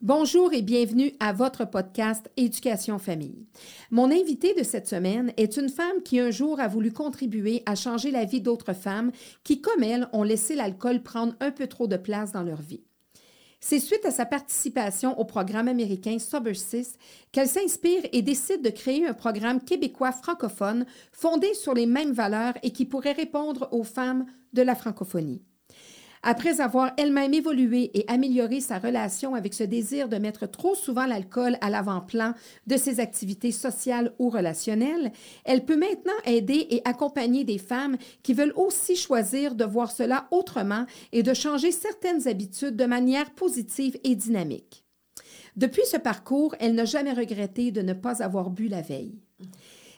Bonjour et bienvenue à votre podcast Éducation Famille. Mon invitée de cette semaine est une femme qui un jour a voulu contribuer à changer la vie d'autres femmes qui, comme elle, ont laissé l'alcool prendre un peu trop de place dans leur vie. C'est suite à sa participation au programme américain Sober 6 qu'elle s'inspire et décide de créer un programme québécois francophone fondé sur les mêmes valeurs et qui pourrait répondre aux femmes de la francophonie. Après avoir elle-même évolué et amélioré sa relation avec ce désir de mettre trop souvent l'alcool à l'avant-plan de ses activités sociales ou relationnelles, elle peut maintenant aider et accompagner des femmes qui veulent aussi choisir de voir cela autrement et de changer certaines habitudes de manière positive et dynamique. Depuis ce parcours, elle n'a jamais regretté de ne pas avoir bu la veille.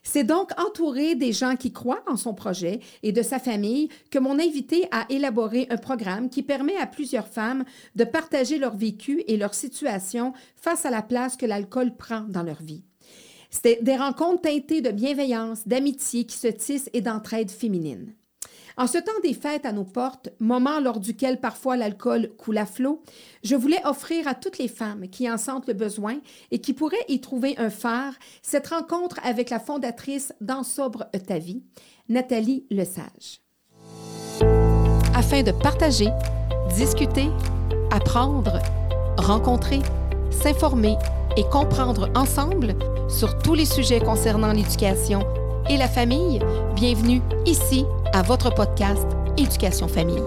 C'est donc entouré des gens qui croient en son projet et de sa famille que mon invité a élaboré un programme qui permet à plusieurs femmes de partager leur vécu et leur situation face à la place que l'alcool prend dans leur vie. C'est des rencontres teintées de bienveillance, d'amitié qui se tissent et d'entraide féminine. En ce temps des fêtes à nos portes, moment lors duquel parfois l'alcool coule à flot, je voulais offrir à toutes les femmes qui en sentent le besoin et qui pourraient y trouver un phare cette rencontre avec la fondatrice d'En sobre ta vie, Nathalie Lesage. Afin de partager, discuter, apprendre, rencontrer, s'informer et comprendre ensemble sur tous les sujets concernant l'éducation et la famille, bienvenue ici à votre podcast Éducation Famille.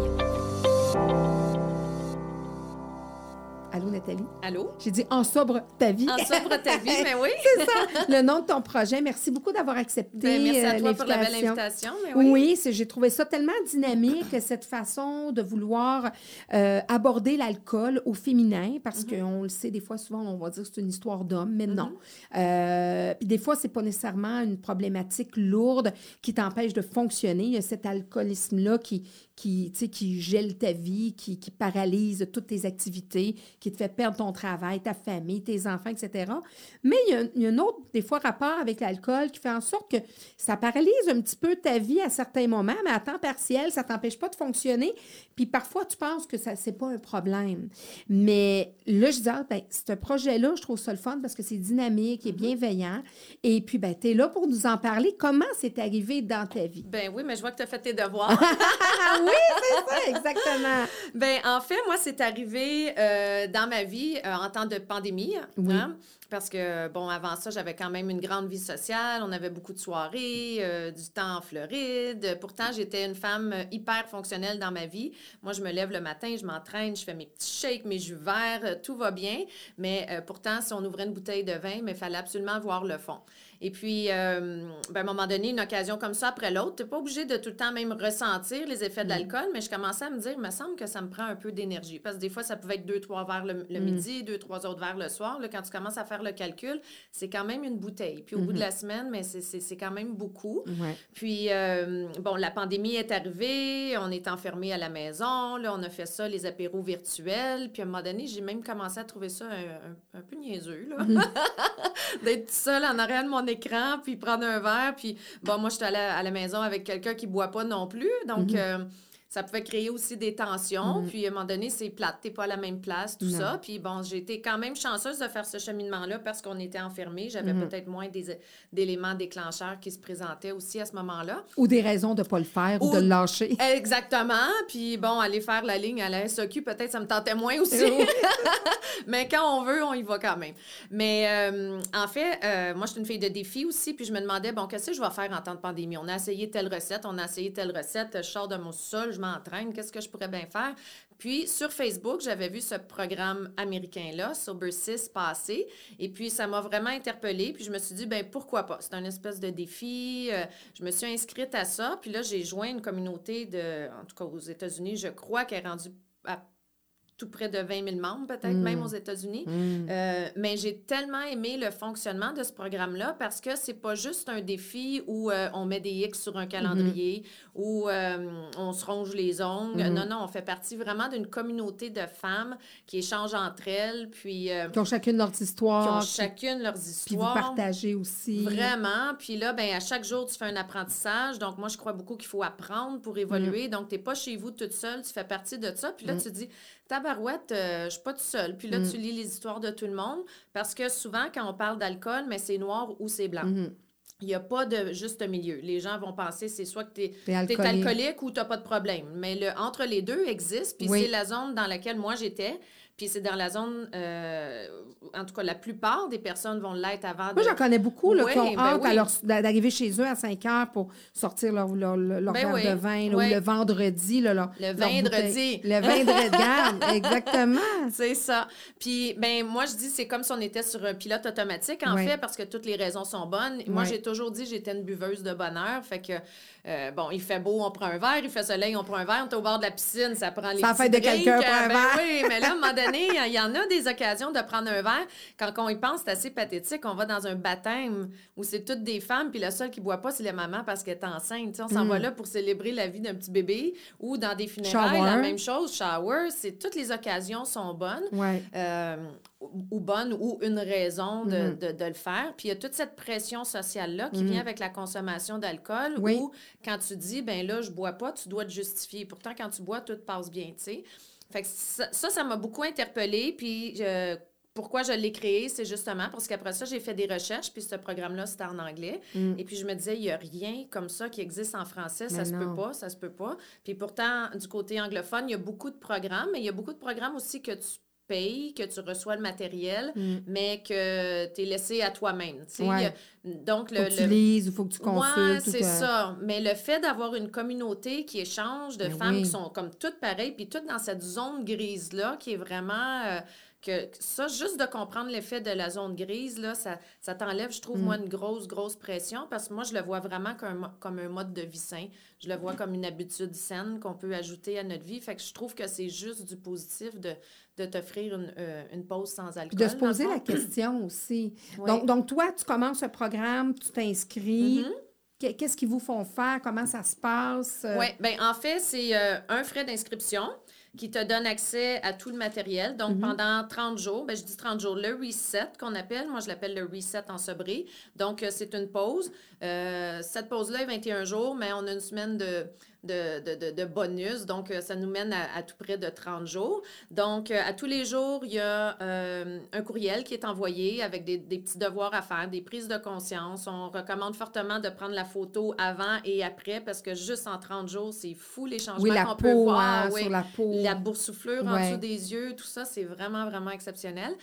Allô? J'ai dit en sobre ta vie. En sobre ta vie, mais oui. c'est ça, le nom de ton projet. Merci beaucoup d'avoir accepté. Ben, merci à euh, toi pour la belle invitation. Mais oui. J'ai trouvé ça tellement dynamique, cette façon de vouloir euh, aborder l'alcool au féminin, parce Mm-hmm. qu'on le sait, des fois, souvent, on va dire que c'est une histoire d'homme, mais non. Mm-hmm. Euh, puis des fois, c'est pas nécessairement une problématique lourde qui t'empêche de fonctionner. Il y a cet alcoolisme-là qui, qui, qui gèle ta vie, qui, qui paralyse toutes tes activités, qui te fait perdre ton travail, ta famille, tes enfants, etc. Mais il y a, il y a un autre, des fois, rapport avec l'alcool qui fait en sorte que ça paralyse un petit peu ta vie à certains moments, mais à temps partiel, ça t'empêche pas de fonctionner. Puis parfois, tu penses que ça c'est pas un problème. Mais là, je dis, ah, ben, ce projet-là, je trouve ça le fun parce que c'est dynamique et bienveillant. Et puis, ben, tu es là pour nous en parler. Comment c'est arrivé dans ta vie? Ben oui, mais je vois que tu as fait tes devoirs. Oui, c'est ça, exactement. ben en fait, moi, c'est arrivé euh, dans ma vie euh, en temps de pandémie. Oui. hein, Parce que, bon, avant ça, j'avais quand même une grande vie sociale. On avait beaucoup de soirées, euh, du temps en Floride. Pourtant, j'étais une femme hyper fonctionnelle dans ma vie. Moi, je me lève le matin, je m'entraîne, je fais mes petits shakes, mes jus verts, tout va bien. Mais pourtant, si on ouvrait une bouteille de vin, il fallait absolument voir le fond. Et puis, euh, ben, à un moment donné, une occasion comme ça après l'autre, tu n'es pas obligé de tout le temps même ressentir les effets de l'alcool, mais je commençais à me dire, il me semble que ça me prend un peu d'énergie. Parce que des fois, ça pouvait être deux, trois verres le, le midi, deux, trois autres verres le soir. Là, quand tu commences à faire le calcul, c'est quand même une bouteille. Puis au bout de la semaine, mais c'est- quand même beaucoup. Ouais. Puis, euh, bon, la pandémie est arrivée, on est enfermé à la maison, là, on a fait ça, les apéros virtuels. Puis, à un moment donné, j'ai même commencé à trouver ça un, un- un peu niaiseux, là. D'être seule en arrière de mon écran, puis prendre un verre. Puis, bon, moi, je suis allée à la maison avec quelqu'un qui boit pas non plus. Donc, euh, ça pouvait créer aussi des tensions. Puis, à un moment donné, c'est plate, t'es pas à la même place, tout Non. ça. Puis, bon, j'ai été quand même chanceuse de faire ce cheminement-là parce qu'on était enfermés. J'avais peut-être moins d'éléments déclencheurs qui se présentaient aussi à ce moment-là. Ou des raisons de ne pas le faire ou, Ou- de le lâcher. Exactement. Puis bon, aller faire la ligne à la SOQ, peut-être ça me tentait moins aussi. Mais quand on veut, on y va quand même. Mais euh, en fait, euh, moi, je suis une fille de défi aussi. Puis je me demandais, bon, qu'est-ce que je vais faire en temps de pandémie? On a essayé telle recette, on a essayé telle recette. Je sors de mon sol, je m'entraîne. Qu'est-ce que je pourrais bien faire? Puis sur Facebook, j'avais vu ce programme américain-là, Sober 6, passer. Et puis ça m'a vraiment interpellée. Puis je me suis dit, ben pourquoi pas? C'est un espèce de défi. Euh, je me suis inscrite à ça. Puis là, j'ai joint une communauté de, en tout cas aux États-Unis, je crois qu'elle est rendue à tout près de 20 000 membres, peut-être, même aux États-Unis. Mm. Euh, mais j'ai tellement aimé le fonctionnement de ce programme-là parce que c'est pas juste un défi où euh, on met des X sur un calendrier, où euh, on se ronge les ongles. Non, non, on fait partie vraiment d'une communauté de femmes qui échangent entre elles, puis Qui ont chacune leur qui histoire. ont qui- chacune leurs Puis vous histoires. partagez aussi. Vraiment. Puis là, ben, à chaque jour, tu fais un apprentissage. Donc, moi, je crois beaucoup qu'il faut apprendre pour évoluer. Donc, tu n'es pas chez vous toute seule, tu fais partie de ça. Puis là, tu dis, tabarouette, euh, je suis pas toute seule. Puis là, Mm. tu lis les histoires de tout le monde parce que souvent, quand on parle d'alcool, mais c'est noir ou c'est blanc. Mhm. Il n'y a pas de juste milieu. Les gens vont penser c'est soit que tu es, alcoolique. alcoolique ou tu n'as pas de problème. Mais le, entre les deux existe, puis Oui. c'est la zone dans laquelle moi j'étais. Puis c'est dans la zone, euh, en tout cas, la plupart des personnes vont l'être avant de... Moi, j'en connais beaucoup là, qui ont ben hâte oui. d'arriver chez eux à 5 heures pour sortir leur, leur, leur Ben verre oui, de vin là, ou le vendredi. Là, leur- Le vendredi. Le vendredi, garde, exactement. C'est ça. Puis, ben moi, je dis, c'est comme si on était sur un pilote automatique, en fait, parce que toutes les raisons sont bonnes. Moi, j'ai toujours dit, j'étais une buveuse de bonheur. Fait que, euh, bon, il fait beau, on prend un verre. Il fait soleil, on prend un verre. On est au bord de la piscine, ça prend les Ça fait de quelqu'un prend un Ben verre. oui, mais là, à un moment donné, il y en a des occasions de prendre un verre. Quand on y pense, c'est assez pathétique. On va dans un baptême où c'est toutes des femmes, puis la seule qui boit pas, c'est la maman parce qu'elle est enceinte. On s'en Mm. va là pour célébrer la vie d'un petit bébé ou dans des funérailles, la même chose, shower. C'est toutes les occasions sont bonnes Ouais. euh, ou bonne ou une raison de, Mhm. de- de le faire. Puis il y a toute cette pression sociale-là qui vient avec la consommation d'alcool Oui. où quand tu dis, ben là, je bois pas, tu dois te justifier. Pourtant, quand tu bois, tout passe bien, tu sais. Fait que ça, ça ça m'a beaucoup interpellée. Puis je- pourquoi je l'ai créé, c'est justement parce qu'après ça, j'ai fait des recherches, puis ce programme-là, c'était en anglais. Mm. Et puis je me disais, il n'y a rien comme ça qui existe en français, ça Mais se non. peut pas, ça se peut pas. Puis pourtant, du côté anglophone, il y a beaucoup de programmes, mais il y a beaucoup de programmes aussi que tu payes, que tu reçois le matériel, Mm. mais que tu es laissé à toi-même. Ouais. Donc, Faut le, que tu le- lises ou faut que tu Ouais, consultes. ou c'est que- ça. Mais le fait d'avoir une communauté qui échange de Ben femmes oui. qui sont comme toutes pareilles, puis toutes dans cette zone grise-là, qui est vraiment... euh, que ça, juste de comprendre l'effet de la zone grise, là, ça, ça t'enlève, je trouve, Mm. moi, une grosse, grosse pression, parce que moi, je le vois vraiment comme, comme un mode de vie sain. Je le vois comme une habitude saine qu'on peut ajouter à notre vie. Fait que je trouve que c'est juste du positif de, de t'offrir une, euh, une pause sans alcool. De se poser la question aussi. Oui. Donc, donc, toi, tu commences ce programme, tu t'inscris. Mhm. Qu'est- Qu'est-ce qu'ils vous font faire? Comment ça se passe? Oui, bien, en fait, c'est euh, un frais d'inscription qui te donne accès à tout le matériel. Donc, Mhm. pendant 30 jours, ben, je dis 30 jours, le reset qu'on appelle, moi je l'appelle le reset en sobré. Donc, euh, c'est une pause. Euh, cette pause-là est 21 jours, mais on a une semaine de, de, de, de- bonus. Donc, euh, ça nous mène à, à tout près de 30 jours. Donc, euh, à tous les jours, il y a euh, un courriel qui est envoyé avec des, des petits devoirs à faire, des prises de conscience. On recommande fortement de prendre la photo avant et après parce que juste en 30 jours, c'est fou les changements Oui, la qu'on peut peau, voir. hein, oui. sur la peau. La boursouflure en dessous des yeux, tout ça, c'est vraiment, vraiment exceptionnel.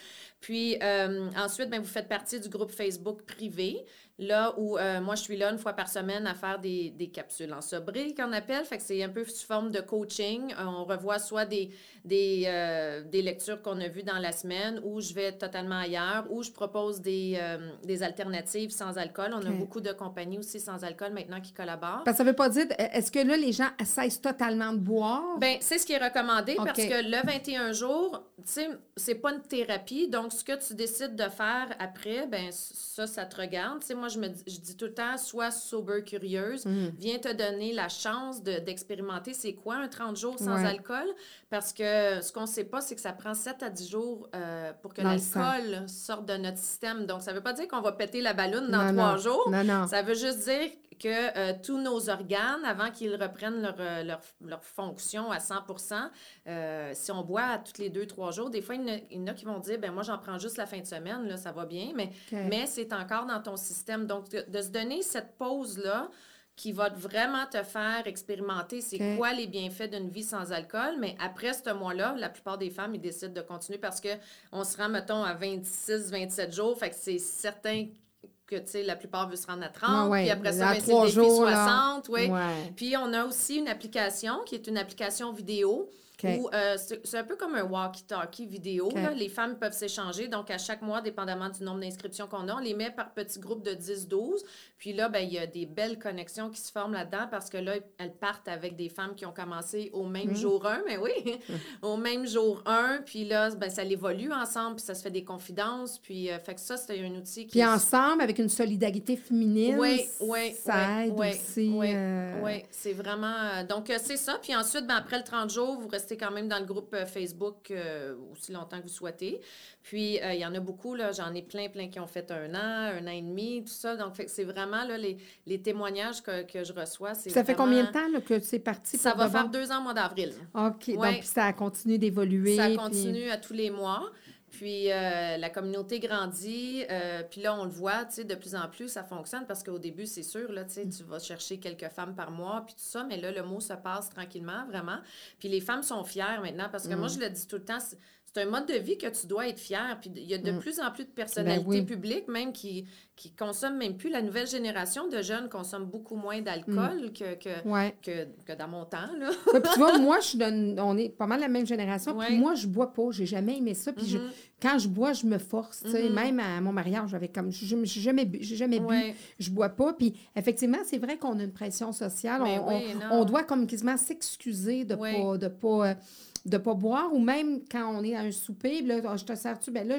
Puis euh, ensuite, ben, vous faites partie du groupe Facebook privé, là où euh, moi, je suis là une fois par semaine à faire des, des capsules en sobré, qu'on appelle. Fait que c'est un peu sous forme de coaching. Euh, on revoit soit des, des, euh, des lectures qu'on a vues dans la semaine ou je vais totalement ailleurs, ou je propose des, des alternatives sans alcool. On a beaucoup de compagnies aussi sans alcool maintenant qui collaborent. Parce que ça veut pas dire, est-ce que là, les gens cessent totalement de boire? Ben, c'est ce qui est recommandé parce que le 21 jours, tu sais, c'est pas une thérapie. Donc, ce que tu décides de faire après, ben ça, ça te regarde. Tu sais, moi, je me dis, je dis tout le temps, sois sober curieuse. Mhm. Viens te donner la chance de- d'expérimenter c'est quoi un 30 jours sans Ouais. alcool. Parce que ce qu'on sait pas, c'est que ça prend 7 à 10 jours euh, pour que l'alcool sorte de notre système. Donc, ça veut pas dire qu'on va péter la ballonne dans trois jours. Non, non. Ça veut juste dire que euh, tous nos organes, avant qu'ils reprennent leur, euh, leur, leur fonction à 100% euh, si on boit à tous les deux, trois jours, des fois, il y en a, il y en a qui vont dire, ben moi, j'en prends juste la fin de semaine, là, ça va bien, mais, mais c'est encore dans ton système. Donc, de, de se donner cette pause-là, qui va vraiment te faire expérimenter c'est quoi les bienfaits d'une vie sans alcool. Mais après ce mois-là, la plupart des femmes, ils décident de continuer parce que on se rend, mettons, à 26, 27 jours. Fait que c'est certain que, tu sais, la plupart veulent se rendre à 30. Ouais, ouais. Puis après ça, ben, c'est trois le défi jours, là. 60. oui. Ouais. Puis on a aussi une application qui est une application vidéo Où euh, c'est un peu comme un walkie-talkie vidéo. Là. Les femmes peuvent s'échanger. Donc, à chaque mois, dépendamment du nombre d'inscriptions qu'on a, on les met par petits groupes de 10-12. Puis là, ben, il y a des belles connexions qui se forment là-dedans parce que là, elles partent avec des femmes qui ont commencé au même Mhm. jour 1, mais oui, au même jour 1. Puis là, ben, ça évolue ensemble, puis ça se fait des confidences. Puis, euh, fait que ça, c'est un outil qui Puis ensemble, avec une solidarité féminine, Oui, oui, ça oui, aide oui, aussi. oui, euh, Oui, c'est vraiment. donc, c'est ça. Puis ensuite, ben, après le 30 jours, vous restez rester quand même dans le groupe euh, Facebook euh, aussi longtemps que vous souhaitez. Puis, euh, il y en a beaucoup, là, j'en ai plein, plein qui ont fait un an, un an et demi, tout ça. Donc, c'est vraiment là, les, les témoignages que, que, je reçois. Ça fait combien de temps là, que c'est parti? Ça va faire deux ans au mois d'avril. OK. Donc, ça a continué d'évoluer. Ça continue à tous les mois. Puis euh, la communauté grandit, euh, puis là, on le voit, tu sais, de plus en plus, ça fonctionne parce qu'au début, c'est sûr, là, tu sais, tu vas chercher quelques femmes par mois, puis tout ça, mais là, le mot se passe tranquillement, vraiment. Puis les femmes sont fières maintenant parce que moi, mm. je le dis tout le temps, c'est un mode de vie que tu dois être fier. Puis il y a de mm. plus en plus de personnalités ben publiques, même qui, qui consomment même plus. La nouvelle génération de jeunes consomme beaucoup moins d'alcool mm. que, que, que, dans mon temps. Là. tu vois, moi, je on est pas mal la même génération. Puis moi, je bois pas. J'ai jamais aimé ça. Puis mm-hmm. quand je bois, je me force. Mm-hmm. Même à mon mariage, j'avais comme. Je n'ai jamais, bu, jamais bu. Je bois pas. Puis effectivement, c'est vrai qu'on a une pression sociale. Ben on, on, doit comme quasiment s'excuser de ne pas. De pas euh, de ne pas boire, ou même quand on est à un souper, là, oh, je te sers-tu? Ben là,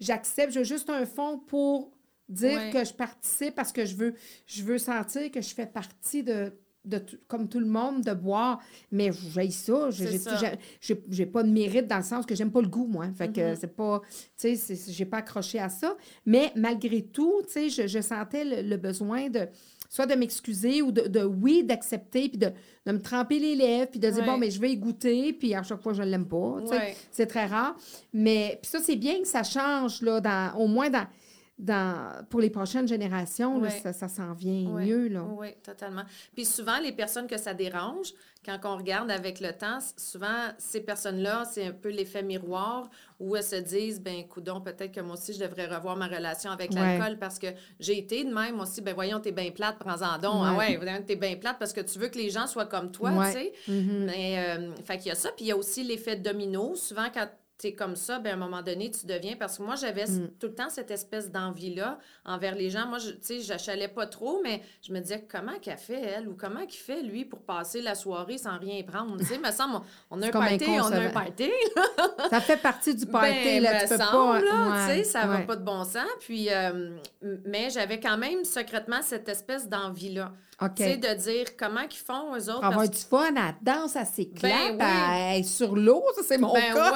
j'accepte, j'ai juste un fond pour dire que je participe parce que je veux, je veux sentir que je fais partie de, de comme tout le monde, de boire. Mais j'ai ça. J'ai pas de mérite dans le sens que j'aime pas le goût, moi. Fait que mm-hmm. c'est pas, tu sais, j'ai pas accroché à ça. Mais malgré tout, tu sais, je, je, sentais le besoin de soit de m'excuser ou de, oui, d'accepter, puis de, me tremper les lèvres, puis de dire, bon, mais je vais y goûter, puis à chaque fois, je ne l'aime pas. C'est très rare. Mais puis ça, c'est bien que ça change, là, dans, au moins dans dans, pour les prochaines générations, ça, ça s'en vient mieux. Là. Oui, totalement. Puis souvent, les personnes que ça dérange, quand on regarde avec le temps, souvent, ces personnes-là, c'est un peu l'effet miroir où elles se disent, ben coudon, peut-être que moi aussi, je devrais revoir ma relation avec l'alcool parce que j'ai été de même aussi, ben voyons, t'es bien plate, prends-en donc. Ah ouais, t'es bien plate parce que tu veux que les gens soient comme toi, tu sais. Mm-hmm. Mais, euh, fait qu'il y a ça. Puis il y a aussi l'effet domino. Souvent, quand c'est comme ça, ben, à un moment donné, tu deviens. Parce que moi, j'avais mm. tout le temps cette espèce d'envie-là envers les gens. Moi, tu sais, j'achalais pas trop, mais je me disais, comment qu'elle fait, elle, ou comment qu'il fait, lui, pour passer la soirée sans rien prendre? Tu sais, me semble, on a un party, on a un party. ça fait partie du party, ben, là, tu peux pas... Sais, ça va pas de bon sens. Puis, euh, mais j'avais quand même secrètement cette espèce d'envie-là. Tu sais, de dire comment qu'ils font, eux autres. Avoir du fun, à danse, à s'éclate, ben, sur l'eau, ça, c'est mon ben cas.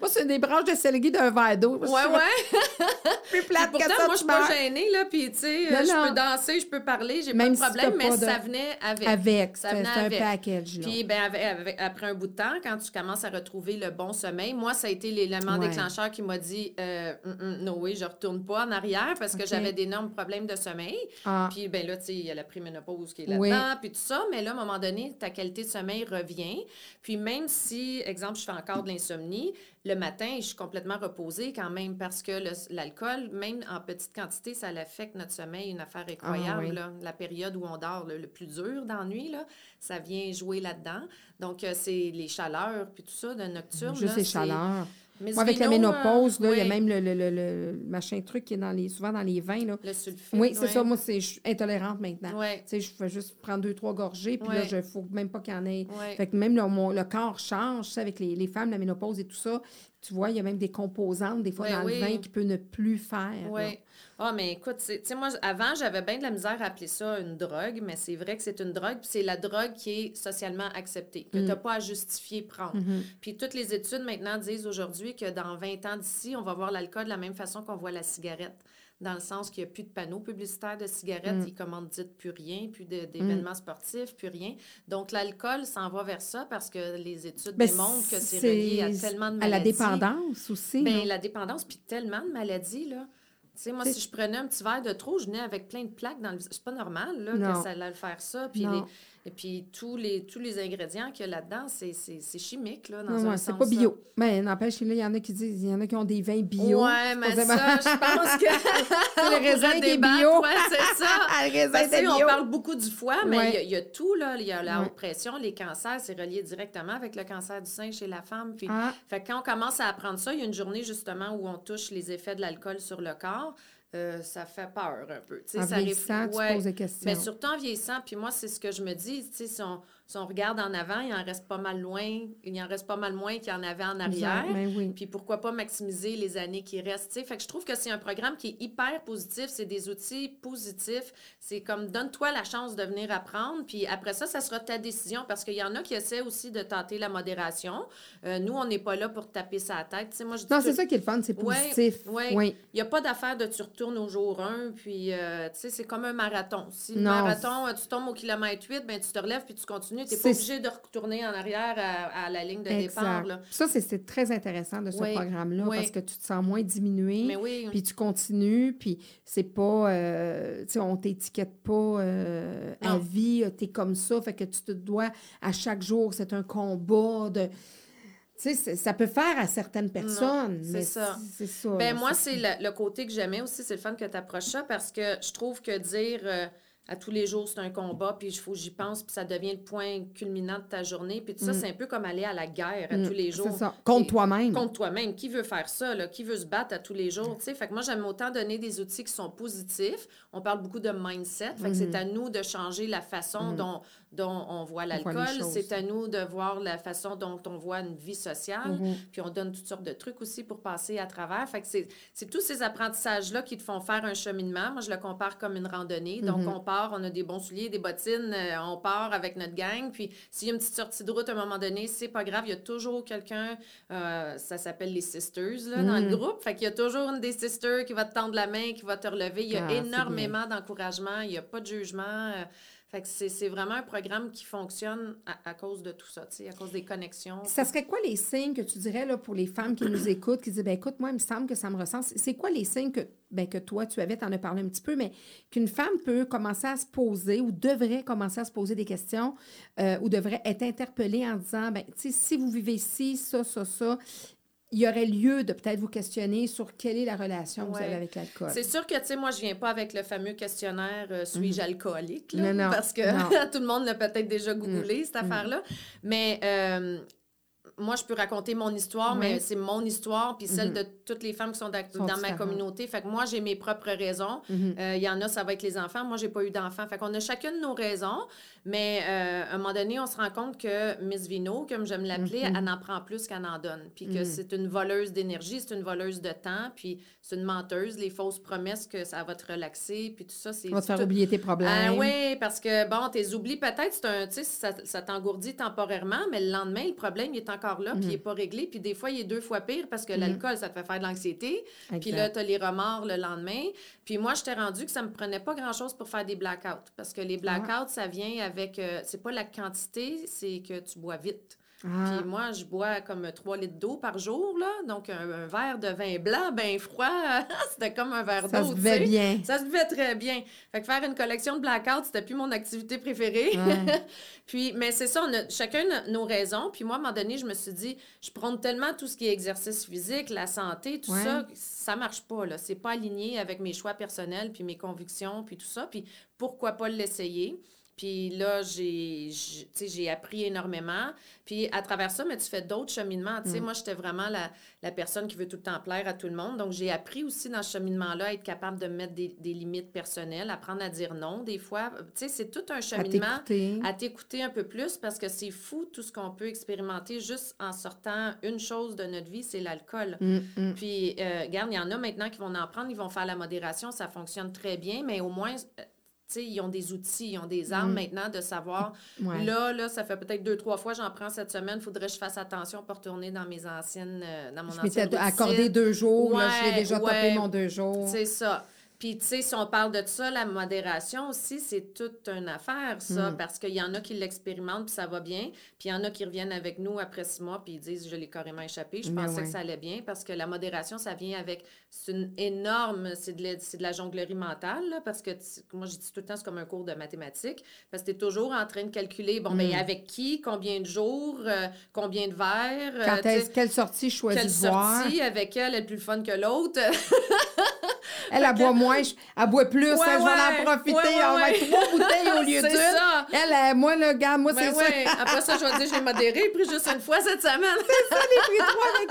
Moi, c'est des branches de céleri d'un verre d'eau. Ouais, ouais. plus plate que ça, moi, je suis pas gênée, là, puis, tu sais, je peux danser, je peux parler, j'ai pas de problème, mais ça venait avec. Avec, ça venait avec. un package, Puis, ben, après un bout de temps, quand tu commences à retrouver le bon sommeil, moi, ça a été l'élément déclencheur qui m'a dit, euh, non, oui, je retourne pas en arrière parce que j'avais d'énormes problèmes de sommeil. Ah. Puis, ben là, tu sais, il y a la préménopause qui est là-dedans, puis tout ça. Mais là, à un moment donné, ta qualité de sommeil revient. Puis même si, exemple, je fais encore de l'insomnie, le matin, je suis complètement reposée quand même parce que l'alcool, même en petite quantité, ça affecte notre sommeil, une affaire incroyable. Ah, La période où on dort le, plus dur d'ennui, ça vient jouer là-dedans. Donc, euh, c'est les chaleurs, puis tout ça, de nocturne. Juste les chaleurs. Moi, avec la ménopause, il y a même le, le, le, machin truc qui est dans les, souvent dans les vins. Là. Le sulfite. Oui, c'est ça. Moi, je suis intolérante maintenant. Tu sais, je fais juste prendre deux, trois gorgées, puis là, il ne faut même pas qu'il y en ait. Fait que même le, corps change, avec les, les, femmes, la ménopause et tout ça. Tu vois, il y a même des composantes, des fois, dans le vin qui peut ne plus faire. Oui. Ah, mais écoute, tu sais, moi, avant, j'avais bien de la misère à appeler ça une drogue, mais c'est vrai que c'est une drogue, puis c'est la drogue qui est socialement acceptée, que tu n'as mm. pas à justifier prendre. Mm-hmm. Puis toutes les études maintenant disent aujourd'hui que dans 20 ans d'ici, on va voir l'alcool de la même façon qu'on voit la cigarette dans le sens qu'il n'y a plus de panneaux publicitaires de cigarettes, mm. ils commandent plus rien, plus d'événements mm. sportifs, plus rien. Donc, l'alcool s'en va vers ça parce que les études ben, démontrent que c'est relié à tellement de maladies. À la dépendance aussi. Bien, la dépendance, puis tellement de maladies, là. Tu sais, moi, si je prenais un petit verre de trop, je venais avec plein de plaques dans le... C'est pas normal, là, que ça allait faire ça. Puis les et puis, tous les, tous les ingrédients qu'il y a là-dedans, c'est, chimique, là, dans un c'est pas bio. Mais n'empêche, il y en a qui disent, il y en a qui ont des vins bio. Ouais, mais ça, je pense que... c'est le raisin qui est bio. Ouais, c'est ça. le raisin bio. On parle beaucoup du foie, mais il y, a tout, là. Il y a la haute pression, les cancers, c'est relié directement avec le cancer du sein chez la femme. Puis, ah. fait quand on commence à apprendre ça, il y a une journée, justement, où on touche les effets de l'alcool sur le corps. Euh, ça fait peur un peu. en ça vieillissant, tu poses des questions. Mais surtout en vieillissant, puis moi, c'est ce que je me dis, si on, si on regarde en avant, il en reste pas mal loin, il en reste pas mal moins qu'il y en avait en arrière. Oui. Puis pourquoi pas maximiser les années qui restent. Fait que je trouve que c'est un programme qui est hyper positif, c'est des outils positifs. C'est comme donne-toi la chance de venir apprendre, puis après ça, ça sera ta décision parce qu'il y en a qui essaient aussi de tenter la modération. Euh, nous, on n'est pas là pour taper sa tête. Tu sais, moi, je dis Non, c'est ça qui est le fun, c'est positif. ouais. Il n'y a pas d'affaire de tu retournes au jour 1, puis euh, tu sais, c'est comme un marathon. Si le marathon, tu tombes au kilomètre 8, ben, tu te relèves puis tu continues. Tu n'es pas obligé de retourner en arrière à, à la ligne de départ. Là. Ça, c'est- très intéressant de ce Oui, programme-là oui. parce que tu te sens moins diminué. Oui, Puis tu continues, puis c'est pas, euh, tu sais, on t'étiquette pas euh, à vie, tu es comme ça, fait que tu te dois à chaque jour, c'est un combat de. Tu sais, ça peut faire à certaines personnes. c'est ça. C'est ça. Ben moi, c'est le, le côté que j'aimais aussi, c'est le fun que tu approches ça parce que je trouve que dire euh, à tous les jours c'est un combat, puis il faut que j'y pense, puis ça devient le point culminant de ta journée. Puis tout ça, c'est un peu comme aller à la guerre à Mm, tous les jours. C'est ça. Contre toi-même. contre toi-même. Qui veut faire ça? Là? Qui veut se battre à tous les jours? tu sais? Fait que moi, j'aime autant donner des outils qui sont positifs. On parle beaucoup de mindset. Fait que c'est à nous de changer la façon dont, dont on voit l'alcool. C'est à nous de voir la façon dont on voit une vie sociale. Mhm. Puis on donne toutes sortes de trucs aussi pour passer à travers. Fait que c'est tous ces apprentissages-là qui te font faire un cheminement. Moi, je le compare comme une randonnée. Donc, Mhm. on part, on a des bons souliers, des bottines, euh, on part avec notre gang. Puis s'il y a une petite sortie de route à un moment donné, c'est pas grave. Il y a toujours quelqu'un, euh, ça s'appelle les sisters là, dans le groupe. Fait qu'il y a toujours une des sisters qui va te tendre la main, qui va te relever. Il y a Ah, énormément d'encouragement. Il n'y a pas de jugement. C'est vraiment un programme qui fonctionne à, cause de tout ça, à cause des connexions. Ça serait quoi les signes que tu dirais là, pour les femmes qui nous écoutent, qui disent ben écoute, moi, il me semble que ça me ressemble. C'est- quoi les signes que, ben, que toi, tu avais, tu en as parlé un petit peu, mais qu'une femme peut commencer à se poser ou devrait commencer à se poser des questions euh, ou devrait être interpellée en disant ben, si vous vivez ci, ça, ça, ça, il y aurait lieu de peut-être vous questionner sur quelle est la relation que vous avez avec l'alcool. C'est sûr que, tu sais, moi, je viens pas avec le fameux questionnaire euh, suis-je alcoolique? là. Non, non, parce que non. tout le monde l'a peut-être déjà googlé, cette affaire-là. Mais euh, moi, je peux raconter mon histoire, mais c'est mon histoire, puis celle Mhm. de toutes les femmes qui sont, dans ma communauté. Fait que moi, j'ai mes propres raisons. Mhm. Euh, Il y en a, ça va être les enfants. Moi, j'ai pas eu d'enfants. Fait qu'on a chacune nos raisons. Mais euh, à un moment donné, on se rend compte que Miss Vino, comme j'aime l'appeler, Mhm. elle en prend plus qu'elle en donne. Puis que c'est une voleuse d'énergie, c'est une voleuse de temps, puis c'est une menteuse. Les fausses promesses que ça va te relaxer, puis tout ça, c'est... On va te faire tout- oublier tes problèmes. ah oui, parce que, bon, tes oublis, peut-être, c'est un, tu sais, ça, ça t'engourdit temporairement, mais le lendemain, le problème, il est encore là, puis il n'est pas réglé. Puis des fois, il est deux fois pire parce que l'alcool, ça te fait faire de l'anxiété. Puis là, tu as les remords le lendemain. Puis moi, j'étais rendu que ça me prenait pas grand-chose pour faire des blackouts. Parce que les blackouts, ça vient avec... euh, c'est pas la quantité, c'est que tu bois vite. Ah. Puis moi, je bois comme 3 litres d'eau par jour, là. Donc, un, un verre de vin blanc, bien froid, c'était comme un verre ça d'eau, se tu fait sais. bien. Ça se devait très bien. Fait que faire une collection de blackouts, c'était plus mon activité préférée. Ouais. puis, mais c'est ça, on a chacun no- nos raisons. Puis moi, à un moment donné, je me suis dit, je prône tellement tout ce qui est exercice physique, la santé, tout Ouais. ça, ça marche pas, là. C'est pas aligné avec mes choix personnels, puis mes convictions, puis tout ça. Puis pourquoi pas l'essayer? Puis là, j'ai, j'ai- appris énormément. Puis à travers ça, mais tu fais d'autres cheminements. Tu sais, moi, j'étais vraiment la, la personne qui veut tout le temps plaire à tout le monde. Donc, j'ai appris aussi dans ce cheminement-là à être capable de mettre des, des limites personnelles, apprendre à dire non des fois. Tu sais, c'est tout un À cheminement t'écouter. à t'écouter un peu plus parce que c'est fou tout ce qu'on peut expérimenter juste en sortant une chose de notre vie, c'est l'alcool. Mm, mm. Puis, euh, regarde, il y en a maintenant qui vont en prendre, ils vont faire la modération, ça fonctionne très bien, mais au moins, euh, ils ont des outils, ils ont des armes maintenant de savoir, Mm. Ouais. là, là, ça fait peut-être deux, trois fois, j'en prends cette semaine, il faudrait que je fasse attention pour retourner dans mes anciennes, euh, dans mon Je ancienne accordé deux jours. là, j'ai Ouais, déjà topé ouais. mon deux jours. C'est ça. Puis, tu sais, si on parle de ça, la modération aussi, c'est toute une affaire, ça, Mm. parce qu'il y en a qui l'expérimentent, puis ça va bien. Puis, il y en a qui reviennent avec nous après six mois, puis ils disent, je l'ai carrément échappé. Je Mais pensais ouais. que ça allait bien, parce que la modération, ça vient avec, c'est une énorme, c'est de, de la jonglerie mentale, là, parce que, moi, je dis tout le temps, c'est comme un cours de mathématiques, parce que tu es toujours en train de calculer, bon, ben Mm. avec qui, combien de jours, euh, combien de verres. euh, Quand quelle sortie choisis quelle sortie avec elle est plus fun que l'autre. Elle, elle boit moins, je- elle boit plus. Ouais, hein, je vais en profiter. Ouais, on va être trois bouteilles au lieu C'est d'une. ça. Elle, moi, le gars, moi, Ben c'est ouais. Après ça, je vais dire, j'ai modéré, pris juste une fois cette semaine. ça. J'ai pris trois avec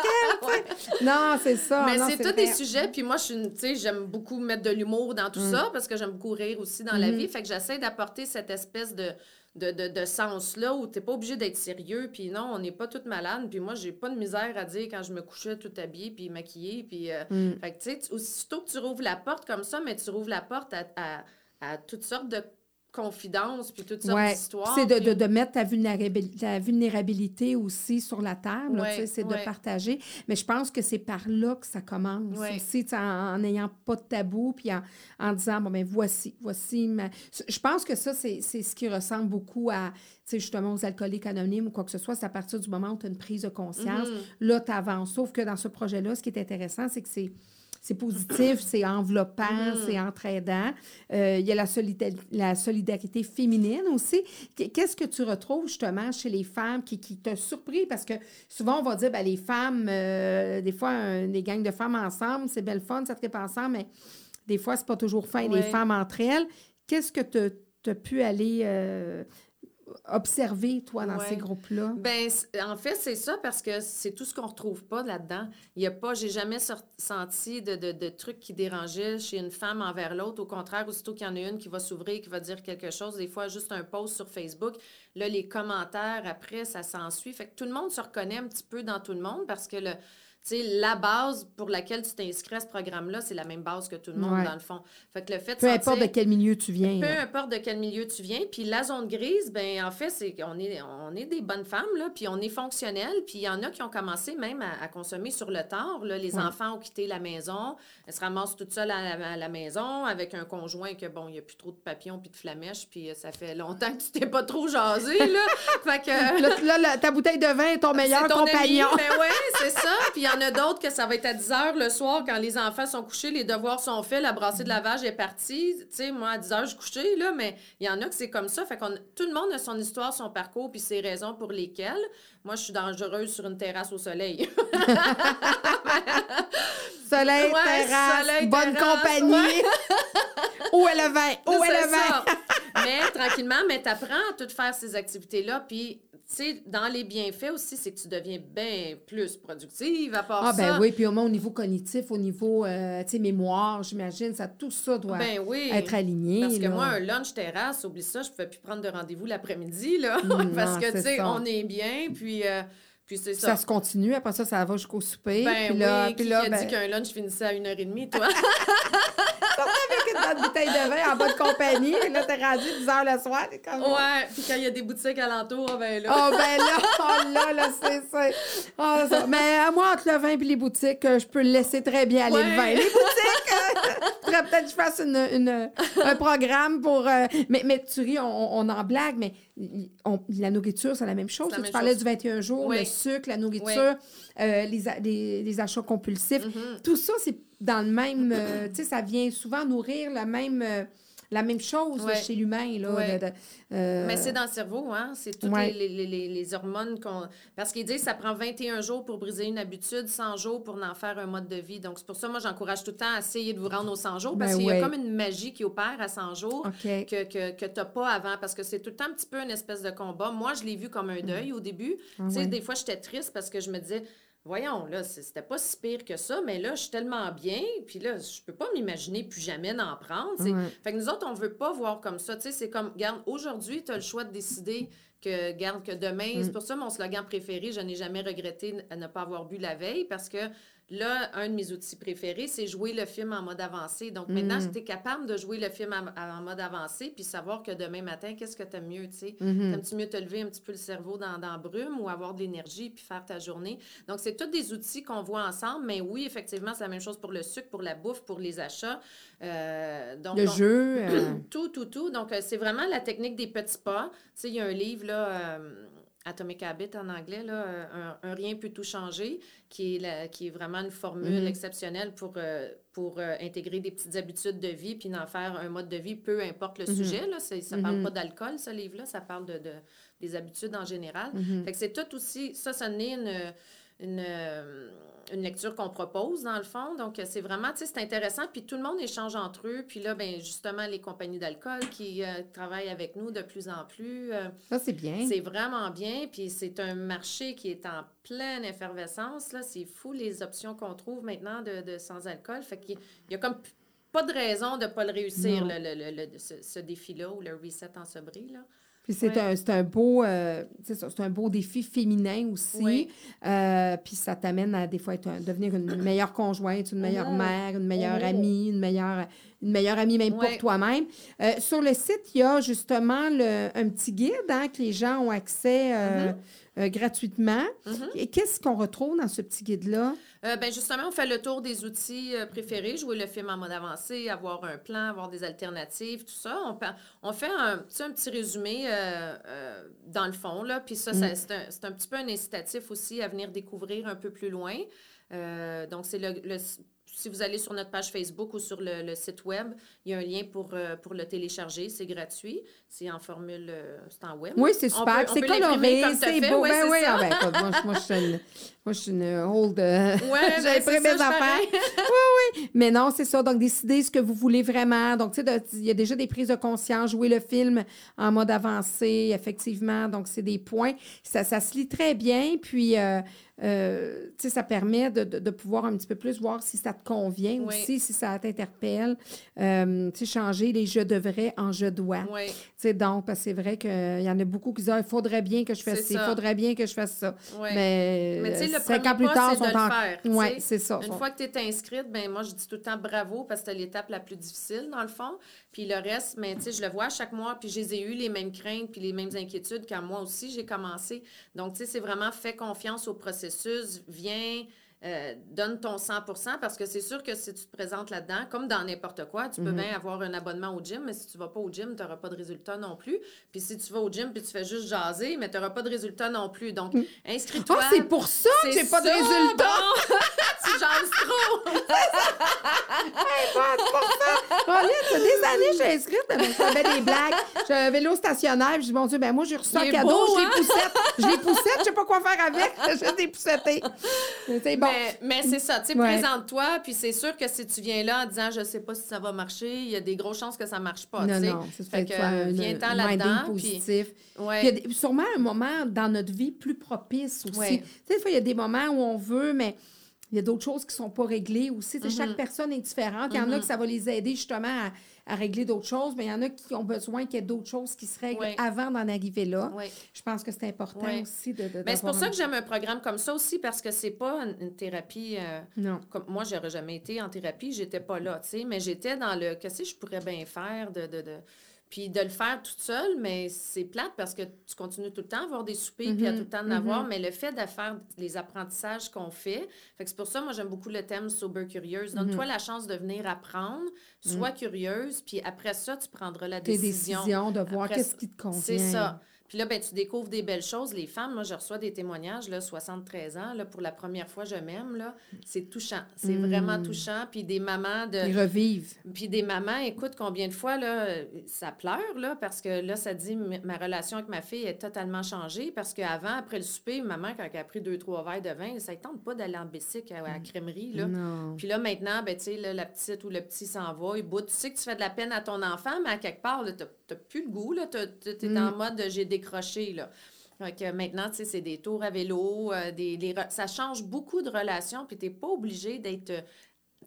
elle. Non, c'est ça. Mais c'est tous des sujets. Puis moi, je suis une- tu sais, j'aime beaucoup mettre de l'humour dans Mm. tout ça parce que j'aime beaucoup rire aussi dans la vie. Fait que j'essaie d'apporter cette espèce de de, de, de sens-là où tu n'es pas obligé d'être sérieux. Puis non, on n'est pas toutes malades. Puis moi, j'ai pas de misère à dire quand je me couchais tout habillée puis maquillée. Puis, euh, Mm. fait que, tu sais, aussitôt que tu rouvres la porte comme ça, mais tu rouvres la porte à, à, à toutes sortes de confidences puis toutes sortes Ouais. d'histoires. C'est de, puis- de, de mettre ta vulnérabilité, ta vulnérabilité aussi sur la table, Ouais, c'est de partager. Mais je pense que c'est par là que ça commence aussi, en n'ayant pas de tabou, puis en, en disant, bon, ben voici, voici ma... Je pense que ça, c'est c'est ce qui ressemble beaucoup à, tu sais, justement, aux alcooliques anonymes ou quoi que ce soit. C'est à partir du moment où tu as une prise de conscience, Mhm. là, tu avances. Sauf que dans ce projet-là, ce qui est intéressant, c'est que c'est c'est positif, c'est enveloppant, Mhm. c'est entraidant. Euh, il y a la, solida- la solidarité féminine aussi. Qu- Qu'est-ce que tu retrouves justement chez les femmes qui, qui te surpris? Parce que souvent, on va dire, ben, les femmes, euh, des fois, un- des gangs de femmes ensemble, c'est belle fun, ça tripe ensemble, mais des fois, c'est pas toujours fin, les Ouais. femmes entre elles. Qu'est-ce que tu as pu aller euh, observer, toi, dans Ouais. ces groupes-là? Ben, en fait, c'est ça parce que c'est tout ce qu'on retrouve pas là-dedans. Il y a pas, j'ai jamais senti de, de, de trucs qui dérangeaient chez une femme envers l'autre. Au contraire, aussitôt qu'il y en a une qui va s'ouvrir, qui va dire quelque chose, des fois juste un post sur Facebook, là, les commentaires après, ça s'ensuit. Fait que tout le monde se reconnaît un petit peu dans tout le monde parce que le, sais, la base pour laquelle tu t'inscris à ce programme-là, c'est la même base que tout le monde, Ouais. dans le fond. Fait que le fait de Peu importe de quel milieu tu viens. peu là. importe de quel milieu tu viens. Puis la zone grise, ben en fait, c'est qu'on est, on est des bonnes femmes, là, puis on est fonctionnelles. Puis il y en a qui ont commencé même à, à consommer sur le tard. Là. Les Ouais. enfants ont quitté la maison. Elles se ramassent toutes seules à la, à la maison avec un conjoint que, bon, il n'y a plus trop de papillons puis de flamèches. Puis ça fait longtemps que tu t'es pas trop jasé, là. fait que... Là, ta bouteille de vin est ton meilleur ton ami, compagnon. ben ouais, c'est ça. Puis y en a d'autres que ça va être à 10 heures le soir quand les enfants sont couchés, les devoirs sont faits, la brassée de lavage est partie. Tu sais, moi, à 10 heures, je suis couchée, là, mais il y en a que c'est comme ça. Fait qu'on tout le monde a son histoire, son parcours, puis ses raisons pour lesquelles. Moi, je suis dangereuse sur une terrasse au soleil. Soleil, Ouais, terrasse, soleil, bonne terrasse, compagnie. Où est le vin? Où est le vin? mais tranquillement, mais tu apprends à tout faire ces activités-là. Puis, sais, dans les bienfaits aussi, c'est que tu deviens bien plus productive à part Ah, ça. ben oui, puis au moins au niveau cognitif, au niveau, euh, tu sais, mémoire, j'imagine, ça, tout ça doit Ben oui. être aligné. Parce que là. moi, un lunch terrasse, oublie ça, je pouvais plus prendre de rendez-vous l'après-midi, là. Mm, parce non, que, tu sais, on est bien, puis, euh, puis c'est ça ça. se continue, après ça, ça va jusqu'au souper. Ben puis là, oui, puis qui là, a ben, dit qu'un lunch finissait à 1h30, toi? avec une bonne bouteille de vin en bonne compagnie, là, t'es rendu 10 heures le soir, t'es comme... ouais, puis quand il y a des boutiques alentours, ah ben là. Oh, ben là, oh là, là, c'est ça. Ça. Mais euh, moi, entre le vin et les boutiques, euh, je peux le laisser très bien aller, Ouais. le vin. Les boutiques, euh, faudrait peut-être que je fasse une, une- un programme pour... euh, mais, mais tu ris, on, on en blague, mais on- la nourriture, c'est la même chose. Tu parlais chose. du 21 jours, Oui. le sucre, la nourriture, euh, les, a- les, les achats compulsifs. Mhm. Tout ça, c'est dans le même... euh, tu sais, ça vient souvent nourrir la même... la même chose là, chez l'humain. Là, Ouais. de- de- euh, Mais c'est dans le cerveau, hein? C'est toutes Ouais. les, les, les, les hormones qu'on. Parce qu'ils disent que ça prend 21 jours pour briser une habitude, 100 jours pour en faire un mode de vie. Donc, c'est pour ça, moi, j'encourage tout le temps à essayer de vous rendre aux 100 jours parce Ben qu'il y a comme une magie qui opère à 100 jours. Que, que, que tu n'as pas avant, parce que c'est tout le temps un petit peu une espèce de combat. Moi, je l'ai vu comme un deuil au début. Ah tu sais, des fois, j'étais triste parce que je me disais, voyons, là, c'était pas si pire que ça, mais là, je suis tellement bien, puis là, je peux pas m'imaginer plus jamais d'en prendre. Ouais. Fait que nous autres, on veut pas voir comme ça. Tu sais, c'est comme, garde, aujourd'hui, tu as le choix de décider que, garde, que demain, Mm. c'est pour ça mon slogan préféré, je n'ai jamais regretté à ne pas avoir bu la veille, parce que Là, un de mes outils préférés, c'est jouer le film en mode avancé. Donc, maintenant, Mhm. tu es capable de jouer le film en, en mode avancé, puis savoir que demain matin, qu'est-ce que tu aimes mieux, tu sais? Mhm. T'aimes-tu mieux te lever un petit peu le cerveau dans, brume ou avoir de l'énergie puis faire ta journée? Donc, c'est tous des outils qu'on voit ensemble, mais oui, effectivement, c'est la même chose pour le sucre, pour la bouffe, pour les achats. Euh, donc, Le on- jeu. euh, tout, tout, tout. Donc, euh, c'est vraiment la technique des petits pas. Tu sais, il y a un livre, là, euh, Atomic Habit en anglais, là, euh, un, un rien peut tout changer, qui est, la- qui est vraiment une formule Mhm. exceptionnelle pour, euh, pour euh, intégrer des petites habitudes de vie puis d'en faire un mode de vie, peu importe le Mhm. sujet. Là. Ça ne parle Mhm. pas d'alcool, ce livre-là, ça parle de, de- des habitudes en général. Fait que c'est tout aussi, ça, ça n'est une, une, une lecture qu'on propose, dans le fond. Donc, c'est vraiment, tu sais, c'est intéressant. Puis tout le monde échange entre eux. Puis là, ben justement, les compagnies d'alcool qui euh, travaillent avec nous de plus en plus. euh, Ça, c'est bien. c'est vraiment bien. Puis c'est un marché qui est en pleine effervescence. Là. C'est fou les options qu'on trouve maintenant de, de sans-alcool. Fait qu'il y a comme pas de raison de ne pas le réussir, le, le- le- le- ce, ce défi-là ou le reset en sobri. Là. Puis c'est Ouais. un, c'est un beau, euh, c'est un beau défi féminin aussi. Euh, puis ça t'amène à des fois être un- devenir une meilleure conjointe, une meilleure Mhm. mère, une meilleure Mhm. amie, une meilleure, une meilleure amie même pour toi-même. Euh, sur le site, il y a justement le- un petit guide hein, que les gens ont accès Mhm. Euh, gratuitement. Mhm. Et qu'est-ce qu'on retrouve dans ce petit guide-là? Euh, ben justement, on fait le tour des outils euh, préférés, jouer le film en mode avancé, avoir un plan, avoir des alternatives, tout ça. On, fait un, petit résumé euh, dans le fond, là. Puis ça, ça- c'est un, petit peu un incitatif aussi à venir découvrir un peu plus loin. Donc, c'est le, le- si vous allez sur notre page Facebook ou sur le, le site web, il y a un lien pour, pour le télécharger. C'est gratuit. C'est en formule, euh, c'est en web. Oui, c'est super. C'est coloré, c'est beau. Ouais, ben oui, ah ben, moi, je- moi, je suis une, moi, je suis une old. euh, Ouais, J'ai imprimé mes affaires. pareil. Mais non, c'est ça. Donc, décider ce que vous voulez vraiment. Donc, tu sais, il y a déjà des prises de conscience. Jouer le film en mode avancé, effectivement. Donc, c'est des points. Ça, ça se lit très bien. Puis, euh, euh, tu sais, ça permet de, de- de pouvoir un petit peu plus voir si ça te convient Oui. aussi, si ça t'interpelle. Euh, changer les je devrais en je dois. Oui, sais, donc, parce que c'est vrai qu'il y en a beaucoup qui disent Ah, il faudrait bien que je fasse ça, il faudrait bien que je fasse ça. Mais, Mais tu sais, le cinq premier ans plus pas, tard, sont de le faire, Oui, c'est ça. Une sont- fois que tu es inscrite, ben moi, je dis tout le temps bravo parce que c'est l'étape la plus difficile, dans le fond. Puis le reste, mais tu sais, je le vois chaque mois, puis je les ai eu les mêmes craintes puis les mêmes inquiétudes quand moi aussi, j'ai commencé. Donc, tu sais, c'est vraiment fais confiance au processus, viens, euh, donne ton 100% parce que c'est sûr que si tu te présentes là-dedans, comme dans n'importe quoi, tu peux Mhm. bien avoir un abonnement au gym, mais si tu vas pas au gym, tu n'auras pas de résultat non plus. Puis si tu vas au gym puis tu fais juste jaser, mais tu n'auras pas de résultat non plus. Donc, inscris-toi. Ah, c'est pour ça que j'ai pas de résultat! bon. tu jases trop! Oh, fait des années que je suis inscrite, mais je faisais des blagues. J'ai un vélo stationnaire, puis je dis, mon Dieu, ben moi, j'ai reçu un cadeau, beau, je les hein? poussette. Je les poussette, je sais pas quoi faire avec. Je les poussetter. C'est bon. Mais, mais c'est ça, tu sais, Ouais. présente-toi, puis c'est sûr que si tu viens là en disant je sais pas si ça va marcher, il y a des grosses chances que ça marche pas, non, tu sais. non, ça se Fait fait que, un, viens-t'en là-dedans, puis- positif. Ouais. Puis il y a sûrement un moment dans notre vie plus propice aussi. Ouais. Tu sais, des fois, il y a des moments où on veut, mais il y a d'autres choses qui sont pas réglées aussi. Chaque personne est différente. Il y en a que ça va les aider justement à, à régler d'autres choses, mais il y en a qui ont besoin qu'il y ait d'autres choses qui se règlent avant d'en arriver là. Je pense que c'est important aussi de. de Mais c'est pour ça que j'aime un programme comme ça aussi, parce que c'est pas une, une thérapie. euh, Non. comme moi, j'aurais jamais été en thérapie, j'étais pas là, tu sais, mais j'étais dans le qu'est-ce que je pourrais bien faire de, de, de- puis de le faire toute seule, mais c'est plate parce que tu continues tout le temps à avoir des soupers puis à Mhm, tout le temps en avoir, mais le fait de faire les apprentissages qu'on fait, fait que c'est pour ça moi j'aime beaucoup le thème sober curieuse. Donne-toi Mhm. la chance de venir apprendre, sois curieuse, puis après ça tu prendras la Tes décision. décisions, de voir Après, qu'est-ce qui te convient. C'est ça. Puis là, ben, tu découvres des belles choses. Les femmes, moi, je reçois des témoignages, là, 73 ans, là, pour la première fois, je m'aime, là. C'est touchant. C'est vraiment touchant. Puis des mamans de... Ils revivent. Puis des mamans, écoute, combien de fois, là, ça pleure, là, parce que là, ça dit, ma relation avec ma fille est totalement changée, parce qu'avant, après le souper, maman, quand elle a pris deux, trois verres de vin, ça ne tente pas d'aller en bicycle à, à la crèmerie, là. Non. Puis là, maintenant, ben, tu sais, là, la petite ou le petit s'en va, il bout. Tu sais que tu fais de la peine à ton enfant, mais à quelque part, là, t'as t'as plus le goût, là. T'es t'es Mm. en mode de j'ai décroché, là. Maintenant, tu sais, c'est des tours à vélo, euh, ça change beaucoup de relations, puis t'es pas obligé d'être, euh, tu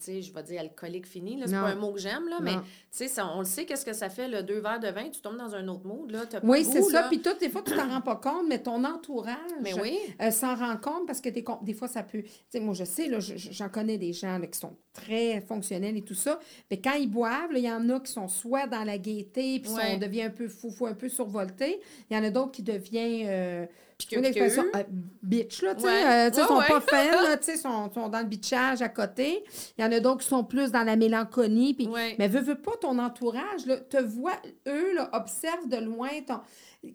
sais, je vais dire alcoolique fini, là, c'est pas un mot que j'aime, là, mais tu sais, on le sait, qu'est-ce que ça fait, le deux verres de vin, tu tombes dans un autre mood, là, t'as Oui, c'est ça. Puis toi, des fois, tu t'en rends pas compte, mais ton entourage Mais oui. euh, s'en rend compte parce que des fois, ça peut... Tu sais, moi, je sais, là, je- je- j'en connais des gens là, qui sont très fonctionnels et tout ça. Mais quand ils boivent, il y en a qui sont soit dans la gaieté, puis Ouais. on devient un peu fou, fou, un peu survolté. Il y en a d'autres qui deviennent... Euh, Piqueux, une expression, euh, bitch, là, tu sais, Ouais. euh, Ouais, sont ouais. pas fans, là, tu sais, sont, sont dans le bitchage à côté. Il y en a d'autres qui sont plus dans la mélancolie, puis mais veux, veux pas ton entourage, là, te voit, eux, là, observent de loin ton,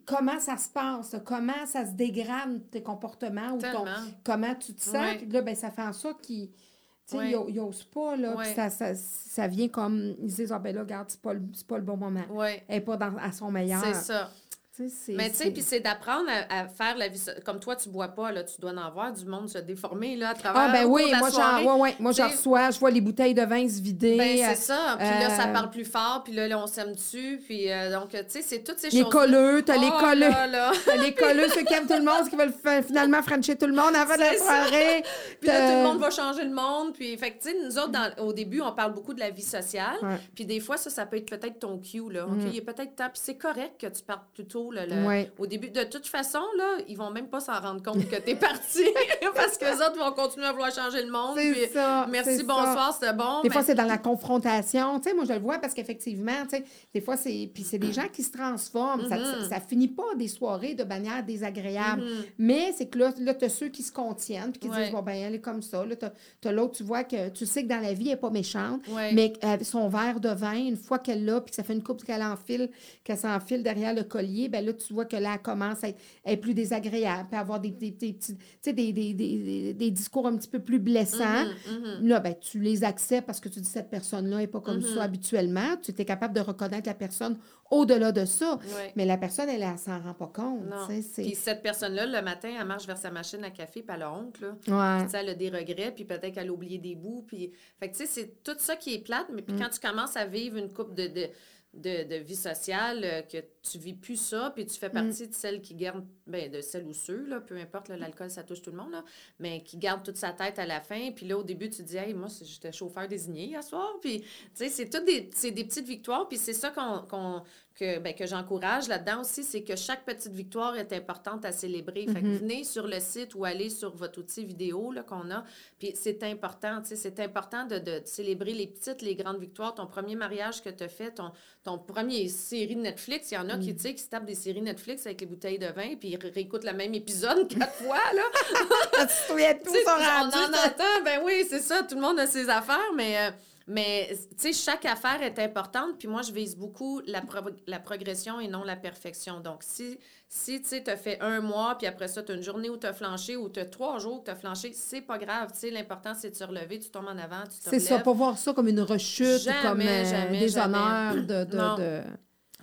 comment ça se passe, comment ça se dégrade tes comportements ou ton, comment tu te sens. Ouais. Puis là, ben, ça fait en sorte qu'ils tu sais, Ouais. ils- ils osent pas, là, puis ça, ça, ça vient comme, ils se disent, ah ben là, regarde, c'est pas, le- pas le bon moment. Elle n'est pas dans, à son meilleur. C'est ça. Mais tu sais, puis c'est d'apprendre à, à faire la vie. Comme toi, tu bois pas, là, tu dois en voir du monde se déformer, là, à travers. Ah, ben oui, moi, j'en, ouais, ouais, moi, reçois, je vois les bouteilles de vin se vider. Ben, euh, c'est ça. Puis là, ça euh, parle plus fort, puis là, là, on s'aime dessus. Puis euh, donc, tu sais, c'est toutes ces les choses. colleux, t'as les colleux. Là, là. T'as les colleux, ceux qui aiment tout le monde, ceux qui veulent finalement frencher tout le monde avant de la soirée. Puis là, tout le monde va changer le monde. Puis, fait que, tu sais, nous autres, dans- au début, on parle beaucoup de la vie sociale. Puis des fois, ça, ça peut être peut-être ton cue, là. OK, Mm. il est peut-être temps. Puis c'est correct que tu partes plutôt tôt. là, le- Au début, de toute façon, là, ils vont même pas s'en rendre compte que tu es parti parce que les autres vont continuer à vouloir changer le monde. C'est puis ça, Merci, c'est bonsoir, c'était bon. Des mais- fois, c'est dans la confrontation. Tu sais, moi, je le vois parce qu'effectivement, tu sais, des fois, c'est. Puis c'est des gens qui se transforment. Ça, Mm-hmm. ça, ça finit pas des soirées de manière désagréable. Mais c'est que là, là tu as ceux qui se contiennent puis qui Ouais. disent, bon, ben, elle est comme ça. Là, tu as, l'autre, tu vois que tu sais que dans la vie, elle n'est pas méchante. Ouais. Mais avec son verre de vin, une fois qu'elle l'a, puis que ça fait une coupe qu'elle enfile, qu'elle s'enfile derrière le collier, ben là, tu vois que là, elle commence à être, à être plus désagréable, puis à avoir des, des, des petits, des, discours un petit peu plus blessants. Mm-hmm, Là, ben, tu les acceptes parce que tu dis cette personne-là n'est pas comme Mm-hmm. ça habituellement. Tu es capable de reconnaître la personne au-delà de ça. Mais la personne, elle, elle s'en rend pas compte. C'est- Puis cette personne-là, le matin, elle marche vers sa machine à café, puis elle a honte, là. Ouais. Puis, elle a des regrets, puis peut-être qu'elle a oublié des bouts. Puis... Fait que, tu sais, c'est tout ça qui est plate. Mais Mm. puis quand tu commences à vivre une coupe de, de, de, de vie sociale, euh, que tu vis plus ça, puis tu fais Mm. partie de celles qui gardent, ben, de celles ou ceux, là, peu importe, l'alcool, ça touche tout le monde, là, mais qui gardent toute sa tête à la fin. Puis là, au début, tu te dis, hey, moi, j'étais chauffeur désigné hier soir. Puis, tu sais, c'est toutes des, c'est des petites victoires. Puis c'est ça qu'on, qu'on- que, ben, que j'encourage là-dedans aussi, c'est que chaque petite victoire est importante à célébrer. Fait que venez sur le site ou allez sur votre outil vidéo qu'on a. Puis c'est important, tu sais, c'est important de, de célébrer les petites, les grandes victoires. Ton premier mariage que tu as fait, ton, ton premier série de Netflix, il y en a qui, tu qui se tapent des séries Netflix avec les bouteilles de vin, puis ils ré- réécoutent le même épisode quatre fois, là. Tu tout on en entend, ben oui, c'est ça, tout le monde a ses affaires, mais, euh, mais tu sais, chaque affaire est importante, puis moi, je vise beaucoup la, pro- la progression et non la perfection. Donc, si, si tu sais, tu as fait un mois, puis après ça, tu as une journée où tu as flanché, ou tu as trois jours où tu as flanché, c'est pas grave, tu sais, l'important, c'est de se relever, tu tombes en avant, tu te C'est ça, pas voir ça comme une rechute Jamais, ou comme euh, jamais. honneurs de... de, Non. de-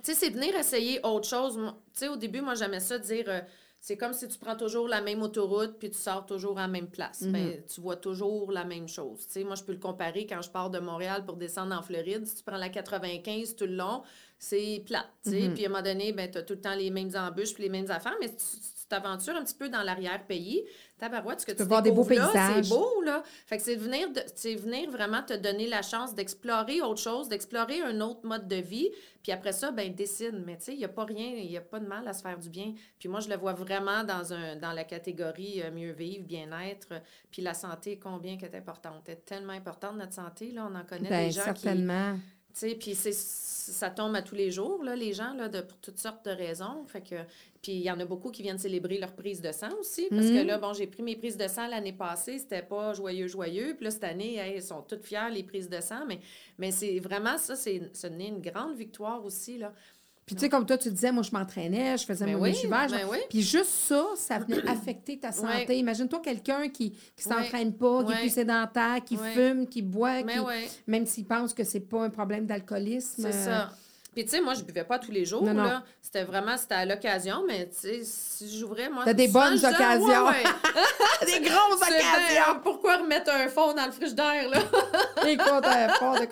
Tu sais, c'est venir essayer autre chose. Tu sais, au début, moi, j'aimais ça dire, euh, c'est comme si tu prends toujours la même autoroute puis tu sors toujours à la même place. Ben, tu vois toujours la même chose. Moi, je peux le comparer quand je pars de Montréal pour descendre en Floride. Si tu prends la 95 tout le long, c'est plat. Sais, puis à un moment donné, ben, tu as tout le temps les mêmes embûches puis les mêmes affaires, mais tu t'aventures un petit peu dans l'arrière-pays. Tabarouette, ce que tu, peux voir des beaux là, paysages. C'est beau, là. Fait que c'est venir, de- venir vraiment te donner la chance d'explorer autre chose, d'explorer un autre mode de vie. Puis après ça, ben décide. Mais tu sais, il n'y a pas rien, il n'y a pas de mal à se faire du bien. Puis moi, je le vois vraiment dans, un, dans la catégorie euh, mieux vivre, bien-être. Puis la santé, combien qu'elle est importante. Elle est tellement importante, notre santé. Là, on en connaît Ben, des gens qui... certainement. Tu sais, puis c'est, ça tombe à tous les jours, là, les gens, là, de, pour toutes sortes de raisons. Fait que, puis il y en a beaucoup qui viennent célébrer leur prise de sang aussi. Parce Mhm. que là, bon, j'ai pris mes prises de sang l'année passée, c'était pas joyeux, joyeux. Puis là, cette année, hey, ils sont toutes fiers, les prises de sang. Mais, mais c'est vraiment ça, c'est, ce n'est une grande victoire aussi, là. Puis tu sais, comme toi, tu disais, moi, je m'entraînais, je faisais Ben mon oui, ben oui. Puis juste ça, ça venait affecter ta santé. Imagine-toi quelqu'un qui Ouais. s'entraîne pas, qui est plus sédentaire, qui fume, qui boit, qui- ouais. même s'il pense que c'est pas un problème d'alcoolisme. C'est euh, ça. Puis, tu sais, moi, je buvais pas tous les jours, Non, non. là. C'était vraiment, c'était à l'occasion, mais, tu sais, si j'ouvrais, moi... T'as des bonnes disais, Ah, occasions. ouais, ouais. Des grosses occasions! pourquoi remettre un fond dans le frigidaire, là? Écoute, euh, fort de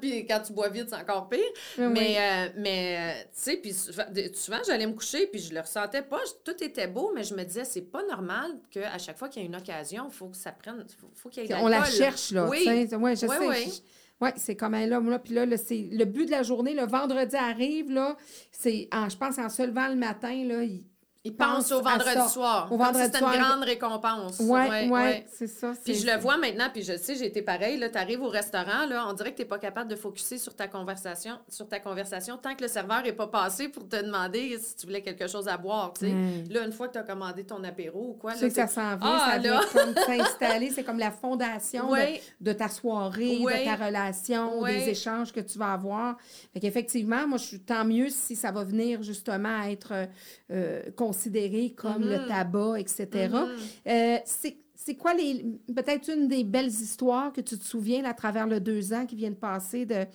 puis quand tu bois vite, c'est encore pire. Oui. Mais, euh, mais euh, tu sais, puis souvent, j'allais me coucher, puis je le ressentais pas. Tout était beau, mais je me disais, c'est pas normal qu'à chaque fois qu'il y a une occasion, il faut que ça prenne. faut, faut qu'il y ait On la cherche, là. Oui. Ouais, je Oui, sais. oui. Je- Ouais, c'est comme un là, là, puis là, c'est le but de la journée, le vendredi arrive, là, c'est, je pense, en se levant le matin, là, il- Il pense au vendredi ça. soir. Au vendredi soir. une grande récompense. ouais, ouais, c'est ça. Puis c'est- je le vois maintenant, puis je sais, j'ai été pareil. Là, tu arrives au restaurant, là, on dirait que tu n'es pas capable de focuser sur ta conversation, sur ta conversation tant que le serveur n'est pas passé pour te demander si tu voulais quelque chose à boire. Là, une fois que tu as commandé ton apéro ou quoi, Tu sais que ça s'en vient, Ah, ça vient là! comme s'installer. C'est comme la fondation de- Ouais. de, ta soirée, Ouais. de ta relation, des échanges que tu vas avoir. Fait qu'effectivement, moi, je suis tant mieux si ça va venir justement à être euh, euh, comme Mm-hmm. le tabac, etc. Euh, c'est c'est quoi les peut-être une des belles histoires que tu te souviens là, à travers le deux ans qui viennent de passer de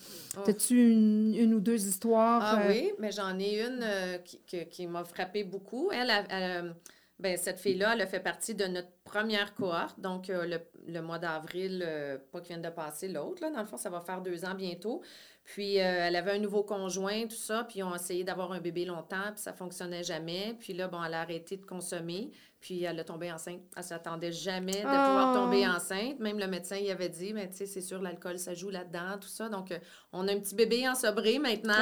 as-tu une, une ou deux histoires Ah euh, oui, mais j'en ai une euh, qui, qui m'a frappé beaucoup. Elle, a- elle, ben, cette fille-là, elle a fait partie de notre première cohorte, donc euh, le, le mois d'avril, pas qui vient de passer, l'autre, là, dans le fond, ça va faire deux ans bientôt. Puis euh, elle avait un nouveau conjoint, tout ça, puis ils ont essayé d'avoir un bébé longtemps, puis ça fonctionnait jamais. Puis là, bon, elle a arrêté de consommer, puis elle a tombé enceinte. Elle s'attendait jamais de pouvoir Oh. tomber enceinte. Même le médecin, il avait dit, mais tu sais, c'est sûr, l'alcool, ça joue là-dedans, tout ça. Donc, euh, on a un petit bébé ensobré maintenant.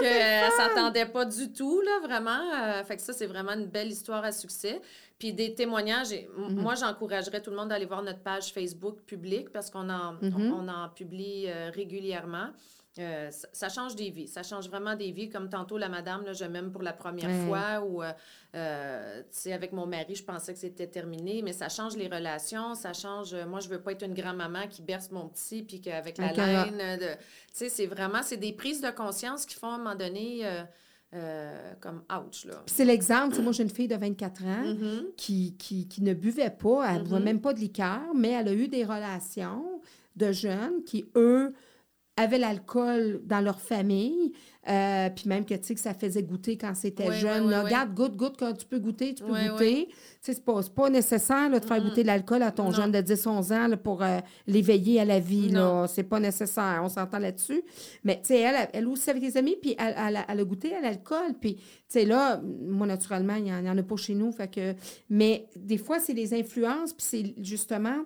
qu'elle s'attendait pas du tout, là, vraiment. Euh, fait que ça, c'est vraiment une belle histoire à succès. Puis des témoignages, mm-hmm. moi, j'encouragerais tout le monde d'aller voir notre page Facebook publique parce qu'on en, mm-hmm. on, en publie régulièrement. Euh, ça, change des vies. Ça change vraiment des vies. Comme tantôt, la madame, là, je m'aime pour la première fois, ou, euh, euh, tu sais, avec mon mari, je pensais que c'était terminé, mais ça change les relations, ça change. moi, je veux pas être une grand-maman qui berce mon petit, puis qu'avec la laine, tu sais, c'est vraiment, c'est des prises de conscience qui font à un moment donné. comme ouch. Là. c'est l'exemple, moi j'ai une fille de 24 ans mm-hmm. qui, qui, qui, ne buvait pas, elle ne mm même pas de liqueur, mais elle a eu des relations de jeunes qui, eux, avaient l'alcool dans leur famille, euh, puis même que, tu sais, que ça faisait goûter quand c'était jeune. Regarde, goûte, goûte, quand tu peux goûter, tu peux goûter. Tu sais, c'est pas, pas nécessaire de faire goûter l'alcool à ton jeune de 10-11 ans pour euh, l'éveiller à la vie. Là. C'est pas nécessaire, on s'entend là-dessus. Mais, tu sais, elle, elle aussi avec des amis, puis elle, elle, elle, a goûté à l'alcool. Puis, tu sais, là, moi, naturellement, il n'y en, en, a pas chez nous. Fait que... Mais des fois, c'est les influences, puis c'est justement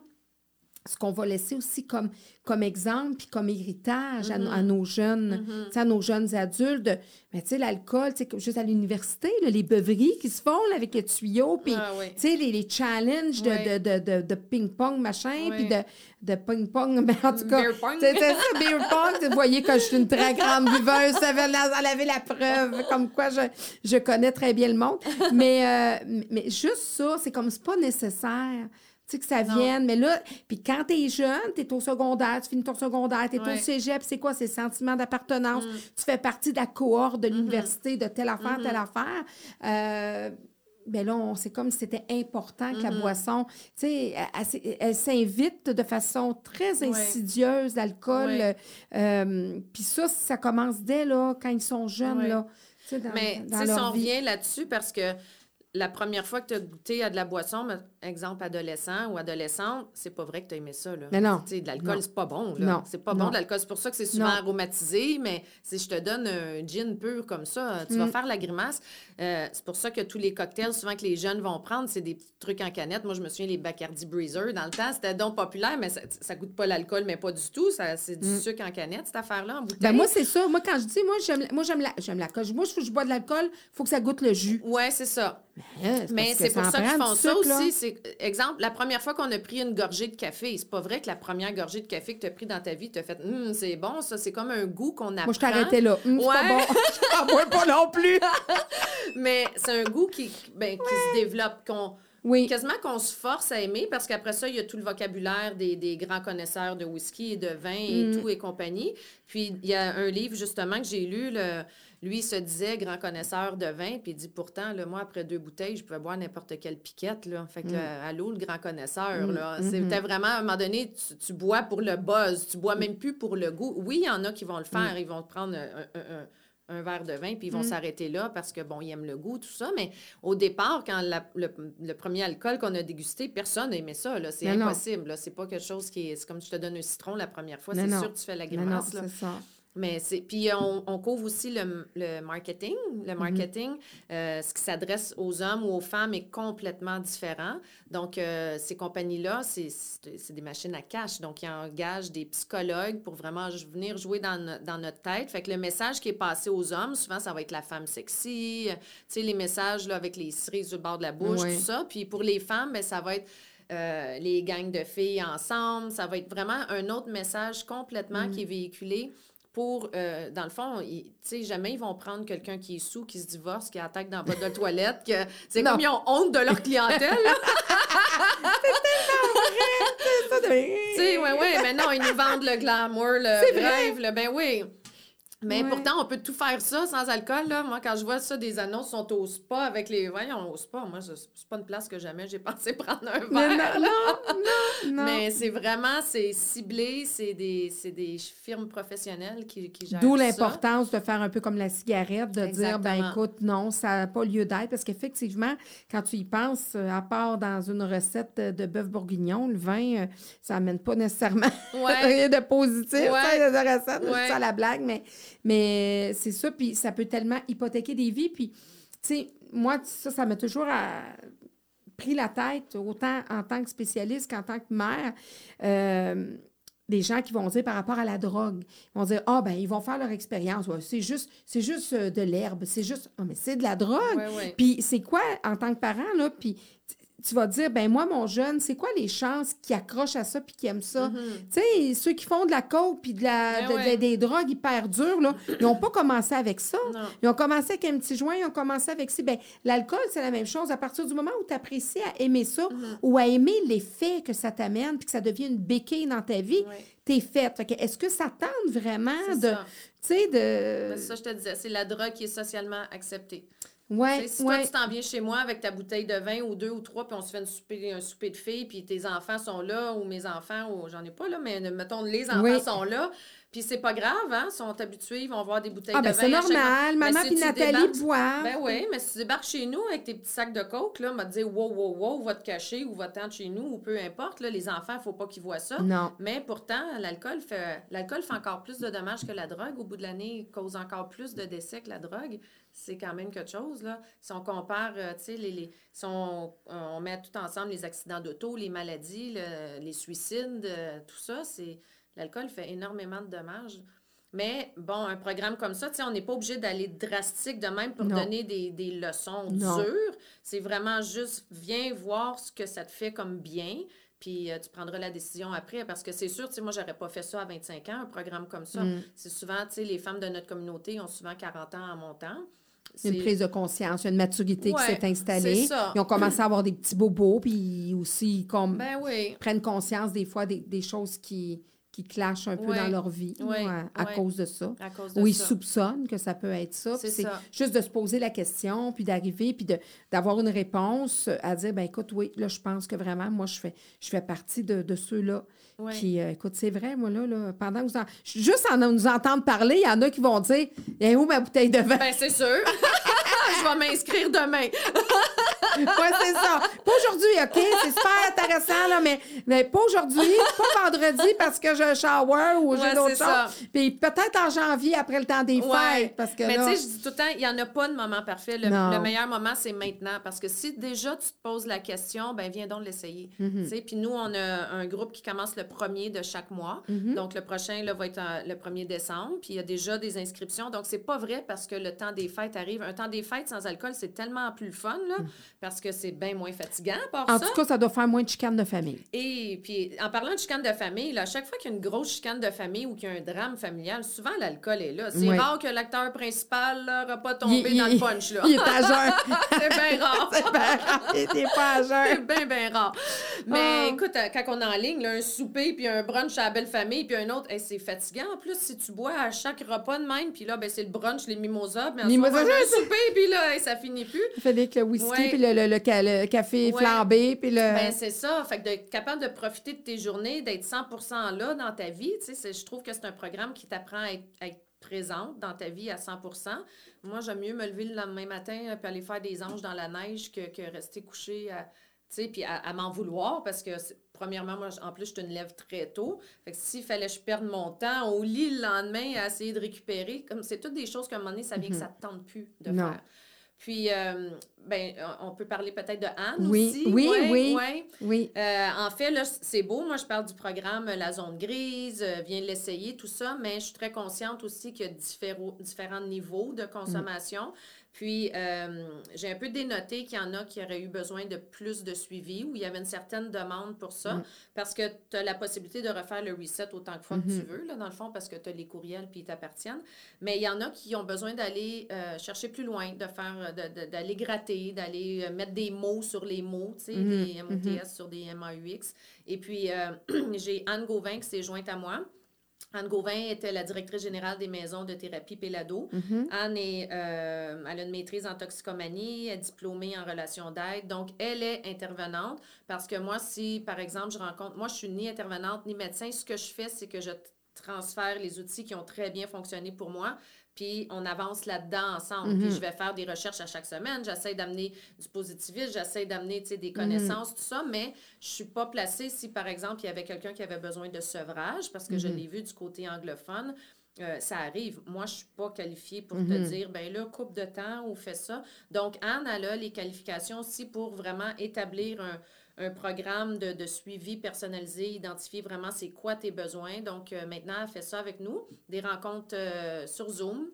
ce qu'on va laisser aussi comme, comme exemple puis comme héritage à, mm-hmm. nos jeunes, mm-hmm. à nos jeunes adultes. mais tu sais, l'alcool, juste à l'université, les beuveries qui se font avec puis ah tu sais, les, les, challenges de, de, de, de ping-pong, machin, puis de, de ping-pong, mais en tout cas, c'est ça, beer pong. Vous voyez que je suis une très grande buveuse, ça avait la preuve, comme quoi je, je connais très bien le monde. Mais, euh, mais juste ça, c'est comme c'est pas nécessaire que ça vienne. Mais là, puis quand tu es jeune, tu es au secondaire, tu finis ton secondaire, tu es au cégep, c'est quoi? C'est le sentiment d'appartenance. Mm. Tu fais partie de la cohorte de mm-hmm. l'université, de telle affaire, telle mm-hmm. affaire. Euh, ben là, c'est comme si c'était important que la mm-hmm. boisson, tu sais, elle, s'invite de façon très insidieuse, l'alcool. Euh, puis ça, ça commence dès là, quand ils sont jeunes, là. Mais, tu sais, si on revient là-dessus, parce que la première fois que tu as goûté à de la boisson, exemple adolescent ou adolescente, c'est pas vrai que tu as aimé ça. Là. Mais non. de l'alcool, c'est pas bon. Là. Non. C'est pas bon de l'alcool. C'est pour ça que c'est souvent aromatisé, mais si je te donne un gin pur comme ça, tu vas mm. faire la grimace. Euh, c'est pour ça que tous les cocktails, souvent que les jeunes vont prendre, c'est des petits trucs en canette. Moi, je me souviens, les Bacardi Breezer, dans le temps, c'était donc populaire, mais ça, ça goûte pas l'alcool, mais pas du tout. c'est du mm. sucre en canette, cette affaire-là, en bouteille. Ben moi, c'est ça. Moi, quand je dis, moi, j'aime, moi, j'aime la, j'aime l'alcool. Moi, je, je bois de l'alcool, il faut que ça goûte le jus. Ouais, c'est ça. Mais c'est pour ça qu'ils font ça aussi. C'est, exemple, la première fois qu'on a pris une gorgée de café, c'est pas vrai que la première gorgée de café que tu as pris dans ta vie, tu as fait hum, c'est bon, ça, c'est comme un goût qu'on apprend. Moi, je t'arrêtais là. Hum, ouais. pas bon. je pas non plus. Mais c'est un goût qui, ben, qui se développe, qu'on. Oui. Quasiment qu'on se force à aimer parce qu'après ça, il y a tout le vocabulaire des, des grands connaisseurs de whisky et de vin et mm. tout et compagnie. Puis il y a un livre justement que j'ai lu, le, lui, il se disait grand connaisseur de vin, puis il dit pourtant, le moi, après deux bouteilles, je pouvais boire n'importe quelle piquette. Là. Fait que, mm. euh, allô, le grand connaisseur. Mm. Là. Mm-hmm. C'était vraiment, à un moment donné, tu, bois pour le buzz, tu bois même plus pour le goût. Oui, il y en a qui vont le faire, mm. ils vont prendre un, verre de vin, puis ils vont s'arrêter là parce que, bon, ils aiment le goût, tout ça. Mais au départ, quand le, premier alcool qu'on a dégusté, personne n'aimait ça. C'est impossible. C'est pas quelque chose qui est. C'est comme si je te donne un citron la première fois, c'est sûr que tu fais la grimace. c'est ça. Mais c'est puis on, on, couvre aussi le, le marketing. Le mhm. marketing, euh, ce qui s'adresse aux hommes ou aux femmes est complètement différent. Donc euh, ces compagnies-là, c'est des machines à cash. Donc ils engagent des psychologues pour vraiment venir jouer dans, dans, notre tête. Fait que le message qui est passé aux hommes, souvent ça va être la femme sexy. Tu sais les messages là avec les cerises sur le bord de la bouche, tout ça. Puis pour les femmes, ben ça va être euh, les gangs de filles ensemble. Ça va être vraiment un autre message complètement qui est véhiculé pour, euh, dans le fond, tu sais, jamais ils vont prendre quelqu'un qui est sous, qui se divorce, qui attaque dans votre de toilette, que c'est comme ils ont honte de leur clientèle. c'est tellement vrai! Tu sais, ouais, ouais, mais non, ils nous vendent le glamour, le rêve, le, ben oui. Mais pourtant, on peut tout faire ça sans alcool. Là. Moi, quand je vois ça, des annonces sont au spa avec les vins, au spa. Moi, c'est pas une place que jamais j'ai pensé prendre un verre. Non, non, non, Mais c'est vraiment, c'est ciblé, c'est des, des firmes professionnelles qui, qui gèrent D'où l'importance de faire un peu comme la cigarette, de dire, ben écoute, non, ça n'a pas lieu d'être. Parce qu'effectivement, quand tu y penses, euh, à part dans une recette de bœuf bourguignon, le vin, euh, ça n'amène pas nécessairement rien de positif, ouais. de recette, ça la blague, mais mais c'est ça, puis ça peut tellement hypothéquer des vies. Puis, tu sais, moi, ça, ça m'a toujours euh, pris la tête, autant en tant que spécialiste qu'en tant que mère. Euh, des gens qui vont dire par rapport à la drogue, ils vont dire, ah, ben, ils vont faire leur expérience. Ouais, c'est juste, c'est juste euh, de l'herbe. C'est juste, ah, mais c'est de la drogue. Ouais, ouais. Puis c'est quoi, en tant que parent, là, puis tu vas dire, ben moi, mon jeune, c'est quoi les chances qu'il accroche à ça puis qu'il aime ça? Tu sais, ceux qui font de la coke puis de la, Ben de- des drogues hyper dures, là, ils n'ont pas commencé avec ça. Non. Ils ont commencé avec un petit joint, ils ont commencé avec ça. Ben, l'alcool, c'est la même chose. À partir du moment où tu apprécies à aimer ça Mm-hmm. ou à aimer l'effet que ça t'amène puis que ça devient une béquille dans ta vie, Ouais. t'es faite. Fait Est-ce que ça tente vraiment de, tu sais, Ben, de... c'est ça, je te disais, c'est la drogue qui est socialement acceptée. Ouais, si ouais. toi, tu t'en viens chez moi avec ta bouteille de vin ou deux ou trois, puis on se fait une souper- un souper de filles, puis tes enfants sont là, ou mes enfants, ou j'en ai pas là, mais mettons, les enfants Oui. sont là, puis c'est pas grave, hein, ils sont habitués, ils vont voir des bouteilles Ah, de ben vin. c'est chaque normal. Mais Maman si puis tu Nathalie boivent. Ben oui, mais si tu débarques chez nous avec tes petits sacs de coke, là, m'a te dire wow, wow, wow, va te cacher ou va-t'en de chez nous, ou peu importe, là, les enfants, il faut pas qu'ils voient ça. Non. Mais pourtant, l'alcool fait l'alcool fait encore plus de dommages que la drogue. Au bout de l'année, il cause encore plus de décès que la drogue. C'est quand même quelque chose, là. Si on compare, euh, tu sais, les, les- si on, on met tout ensemble les accidents d'auto, les maladies, le- les suicides, euh, tout ça, c'est l'alcool fait énormément de dommages. Mais bon, un programme comme ça, tu sais, on n'est pas obligé d'aller drastique de même pour Non. donner des, des leçons Non. dures. C'est vraiment juste, viens voir ce que ça te fait comme bien. Puis euh, tu prendras la décision après. Parce que c'est sûr, tu sais, moi, j'aurais pas fait ça à 25 ans, un programme comme ça. Mm. C'est souvent, tu sais, les femmes de notre communauté ont souvent 40 ans en montant. Une prise de conscience, une maturité qui s'est installée. ça. Ils ont commencé à avoir des petits bobos, puis aussi comme Ben oui. prennent conscience des fois des, des choses qui, qui clashent un peu Ouais, dans leur vie ouais, à ouais. cause de ça. À cause de Ou ils ça. soupçonnent que ça peut être ça. C'est juste de se poser la question, puis d'arriver, puis d'avoir une réponse à dire, ben écoute, oui, là, je pense que vraiment, moi, je fais, je fais partie de, de ceux-là. Qui, euh, écoute, c'est vrai, moi, là, là pendant que vous en... Juste en nous entendre parler, il y en a qui vont dire, et où ma bouteille de vin? Ben c'est sûr. Je vais m'inscrire demain. Oui, c'est ça. Pas aujourd'hui, OK? C'est super intéressant, là, mais, mais pas aujourd'hui, pas vendredi parce que j'ai un shower ou j'ai Ouais, d'autres choses. Puis peut-être en janvier, après le temps des Ouais. fêtes, parce que Mais là... tu sais, je dis tout le temps, il n'y en a pas de moment parfait. Le, meilleur moment, c'est maintenant. Parce que si déjà tu te poses la question, ben viens donc l'essayer. Mhm. Tu sais, Puis nous, on a un groupe qui commence le premier de chaque mois. Mhm. Donc, le prochain là, va être en- le 1er décembre. Puis il y a déjà des inscriptions. Donc, c'est pas vrai parce que le temps des fêtes arrive. Un temps des fêtes sans alcool, c'est tellement plus fun, là, parce que c'est bien moins fatigant, par. En ça. tout cas, ça doit faire moins de chicanes de famille. Et puis, en parlant de chicane de famille, là, à chaque fois qu'il y a une grosse chicane de famille ou qu'il y a un drame familial, souvent l'alcool est là. C'est rare que l'acteur principal n'aura pas tombé Il- dans il- le punch. Là. Il est à jeun. c'est bien rare. C'est bien rare. Il pas à C'est jeun. bien, bien rare. Mais Ah. écoute, euh, quand on est en ligne, là, un souper, puis un brunch à la belle famille, puis un autre, hey, c'est fatigant. En plus, si tu bois à chaque repas de même, puis là, ben, c'est le brunch, les mimosas, mais Mimosa, ensuite, un c'est- souper, puis là, hey, ça finit plus. Il fait avec le whisky, Ouais. puis le, le- le ca- le café Ouais. flambé, puis le... Ben, c'est ça. Fait que d'être capable de profiter de tes journées, d'être 100% là dans ta vie, tu sais, c'est- je trouve que c'est un programme qui t'apprend à être, à être présente dans ta vie à 100% Moi, j'aime mieux me lever le lendemain matin euh, puis aller faire des anges dans la neige que, que rester couché à, puis à, à m'en vouloir parce que, premièrement, moi, en plus, je te lève très tôt. Fait que s'il fallait que je perde mon temps au lit le lendemain à essayer de récupérer, comme c'est toutes des choses qu'à un moment donné, ça vient que ça ne te tente plus de Non. faire. Puis, euh, ben, on peut parler peut-être de Anne Oui, aussi. oui, Ouais, oui. ouais. Oui. Euh, en fait, là, c'est beau. Moi, je parle du programme La Zone Grise, euh, viens l'essayer, tout ça, mais je suis très consciente aussi qu'il y a différents, différents niveaux de consommation. Puis, euh, j'ai un peu dénoté qu'il y en a qui auraient eu besoin de plus de suivi, où il y avait une certaine demande pour ça, Mm. parce que tu as la possibilité de refaire le reset autant de fois que tu veux, là, dans le fond, parce que tu as les courriels puis ils t'appartiennent. Mais il y en a qui ont besoin d'aller euh, chercher plus loin, de faire, euh, d'aller gratter, d'aller mettre des mots sur les mots, tu sais, Mhm, des MOTS sur des MAUX. Et puis, euh, j'ai Anne Gauvin qui s'est jointe à moi. Anne Gauvin était la directrice générale des maisons de thérapie Pélado. Mhm. Anne est, euh, elle a une maîtrise en toxicomanie, elle est diplômée en relations d'aide. Donc, elle est intervenante parce que moi, si, par exemple, je rencontre... Moi, je suis ni intervenante ni médecin. Ce que je fais, c'est que je transfère les outils qui ont très bien fonctionné pour moi, puis on avance là-dedans ensemble. Puis Mhm. je vais faire des recherches à chaque semaine. J'essaie d'amener du positivisme, j'essaie d'amener, des connaissances, tout ça, mais je suis pas placée si, par exemple, il y avait quelqu'un qui avait besoin de sevrage, parce que je Mhm. l'ai vu du côté anglophone, euh, ça arrive. Moi, je suis pas qualifiée pour te Mhm. dire, ben là, coupe de temps ou fais ça. Donc, Anne, elle a les qualifications aussi pour vraiment établir un, un programme de, de, suivi personnalisé, identifier vraiment c'est quoi tes besoins. Donc, euh, maintenant, elle fait ça avec nous, des rencontres euh, sur Zoom.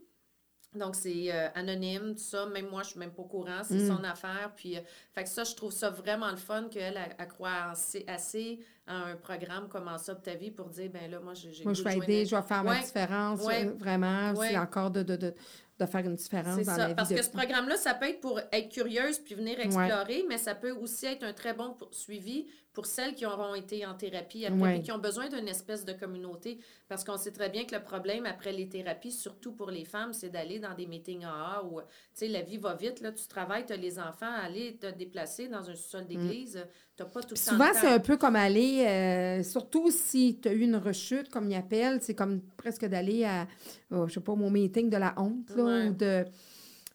Donc, c'est euh, anonyme, tout ça. Même moi, je suis même pas au courant. C'est mm. son affaire. Puis, fait que ça, je trouve ça vraiment le fun qu'elle a, croit assez, assez, à un programme comme ça de ta vie pour dire, ben là, moi, j'ai Moi, je vais aider, je vais faire ma différence. vraiment, c'est encore de, de, de, de faire une différence dans la vie. Parce que ce programme-là, ça peut être pour être curieuse puis venir explorer, mais ça peut aussi être un très bon suivi pour celles qui auront été en thérapie après et qui ont besoin d'une espèce de communauté. Parce qu'on sait très bien que le problème après les thérapies, surtout pour les femmes, c'est d'aller dans des meetings AA où, tu sais, la vie va vite, là, tu travailles, tu as les enfants, aller te déplacer dans un sol mm. d'église, tu n'as pas tout le temps. Souvent, c'est un peu comme aller, euh, surtout si tu as eu une rechute, comme ils appellent, c'est comme presque d'aller à, oh, je sais pas, mon meeting de la honte, là, ou de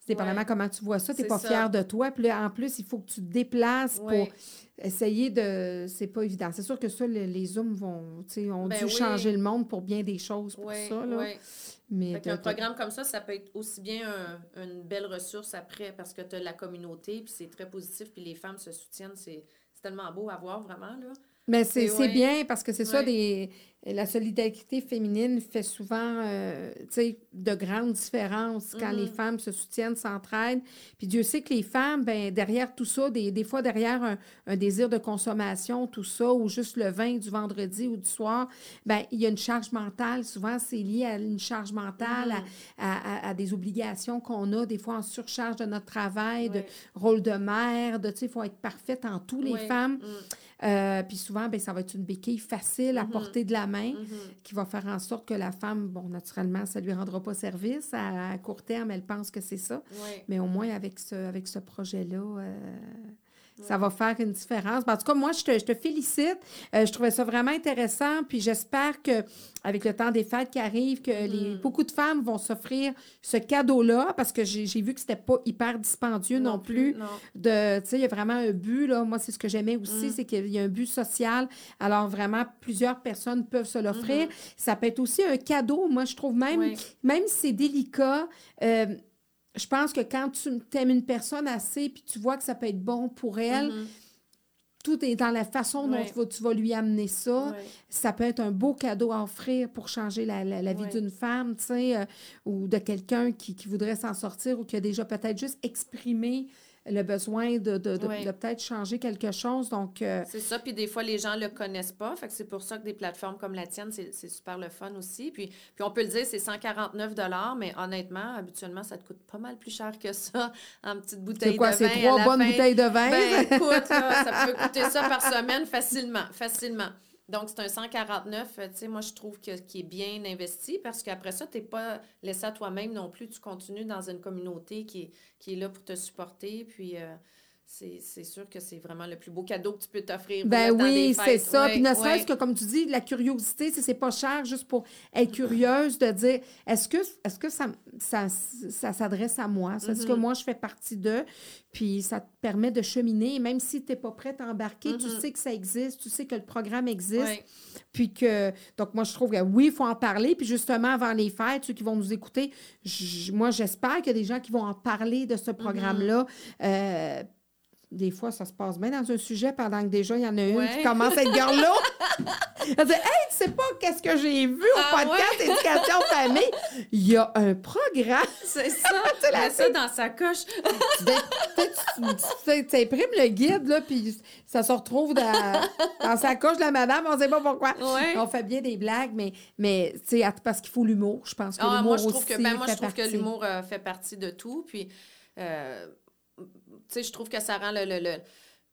c'est dépendamment comment tu vois ça, tu n'es pas fier de toi. Puis là, en plus, il faut que tu te déplaces pour essayer de. C'est pas évident. C'est sûr que ça, les, hommes vont, ont ben dû changer le monde pour bien des choses pour ça. Là. Mais un programme comme ça, ça peut être aussi bien une belle ressource après parce que tu as la communauté, puis c'est très positif, puis les femmes se soutiennent. C'est tellement beau à voir, vraiment. Là. Mais c'est bien parce que c'est ça, des, la solidarité féminine fait souvent euh, de grandes différences quand les mm-hmm. femmes se soutiennent, s'entraident. Puis Dieu sait que les femmes, ben, derrière tout ça, des, des fois derrière un, un, désir de consommation, tout ça, ou juste le vin du vendredi ou du soir, ben, il y a une charge mentale. Souvent, c'est lié à une charge mentale, à, mm-hmm. à, à, des obligations qu'on a, des fois en surcharge de notre travail, de rôle de mère, de, tu sais, il faut être parfaite en tous les femmes. Mm. Euh, puis souvent, ben, ça va être une béquille facile à mm-hmm. porter de la main mm-hmm. qui va faire en sorte que la femme, bon, naturellement, ça ne lui rendra pas service. À, court terme, elle pense que c'est ça. Mais au moins, avec ce, avec ce projet-là, euh, ça va faire une différence. Ben, en tout cas, moi, je te, je te félicite. Euh, je trouvais ça vraiment intéressant. Puis j'espère que avec le temps des fêtes qui arrivent, que les, mm. beaucoup de femmes vont s'offrir ce cadeau-là parce que j'ai vu que c'était pas hyper dispendieux non, plus. De, il y a vraiment un but. Là. Moi, c'est ce que j'aimais aussi, mm. c'est qu'il y a un but social. Alors, vraiment, plusieurs personnes peuvent se l'offrir. Mm-hmm. Ça peut être aussi un cadeau. Moi, je trouve même, même si c'est délicat, euh, je pense que quand tu aimes une personne assez, puis tu vois que ça peut être bon pour elle, mm-hmm. tout est dans la façon dont tu, vas, lui amener ça. Ça peut être un beau cadeau à offrir pour changer la, vie d'une femme, tu sais, euh, ou de quelqu'un qui, qui, voudrait s'en sortir ou qui a déjà peut-être juste exprimé le besoin de, de, de, peut-être changer quelque chose. Donc, euh, C'est ça. Puis des fois, les gens ne le connaissent pas. Fait que c'est pour ça que des plateformes comme la tienne, c'est super le fun aussi. Puis, puis on peut le dire, c'est 149 mais honnêtement, habituellement, ça te coûte pas mal plus cher que ça en petite bouteille quoi, de vin. C'est trois bonnes bouteilles de vin? Ben, écoute, ça peut coûter ça par semaine facilement, facilement. Donc, c'est un 149, tu sais, moi, je trouve que, qui est bien investi parce qu'après ça, tu n'es pas laissé à toi-même non plus. Tu continues dans une communauté qui est, qui est là pour te supporter. Puis, euh, c'est sûr que c'est vraiment le plus beau cadeau que tu peux t'offrir. Ben oui, c'est ça. Puis ne serait-ce que, comme tu dis, la curiosité, c'est pas cher juste pour être curieuse de dire est-ce que, est que ça, ça, ça s'adresse à moi? Est-ce que mm-hmm. moi, je fais partie d'eux? Puis ça te permet de cheminer. même si tu n'es pas prête à embarquer, tu mm-hmm. sais que ça existe, tu sais que le programme existe. Puis que, donc moi, je trouve que oui, il faut en parler. Puis justement, avant les fêtes, ceux qui vont nous écouter, moi, j'espère qu'il y a des gens qui vont en parler de ce mm-hmm. programme-là. Euh, des fois, ça se passe bien dans un sujet pendant que déjà, il y en a une qui commence à être là. Elle dit Hey, tu sais pas qu'est-ce que j'ai vu au ah, podcast Éducation Famille? Il y a un programme. C'est ça. tu mets ça dans sa coche. tu imprimes le guide, là, puis ça se retrouve dans, dans, sa coche de la madame, on sait pas pourquoi. On fait bien des blagues, mais, mais tu sais, parce qu'il faut l'humour. Je pense que ah, l'humour moi, je trouve que, ben, moi, je trouve que l'humour euh, fait partie de tout. Puis. Euh, sais, je trouve que ça rend le. le, le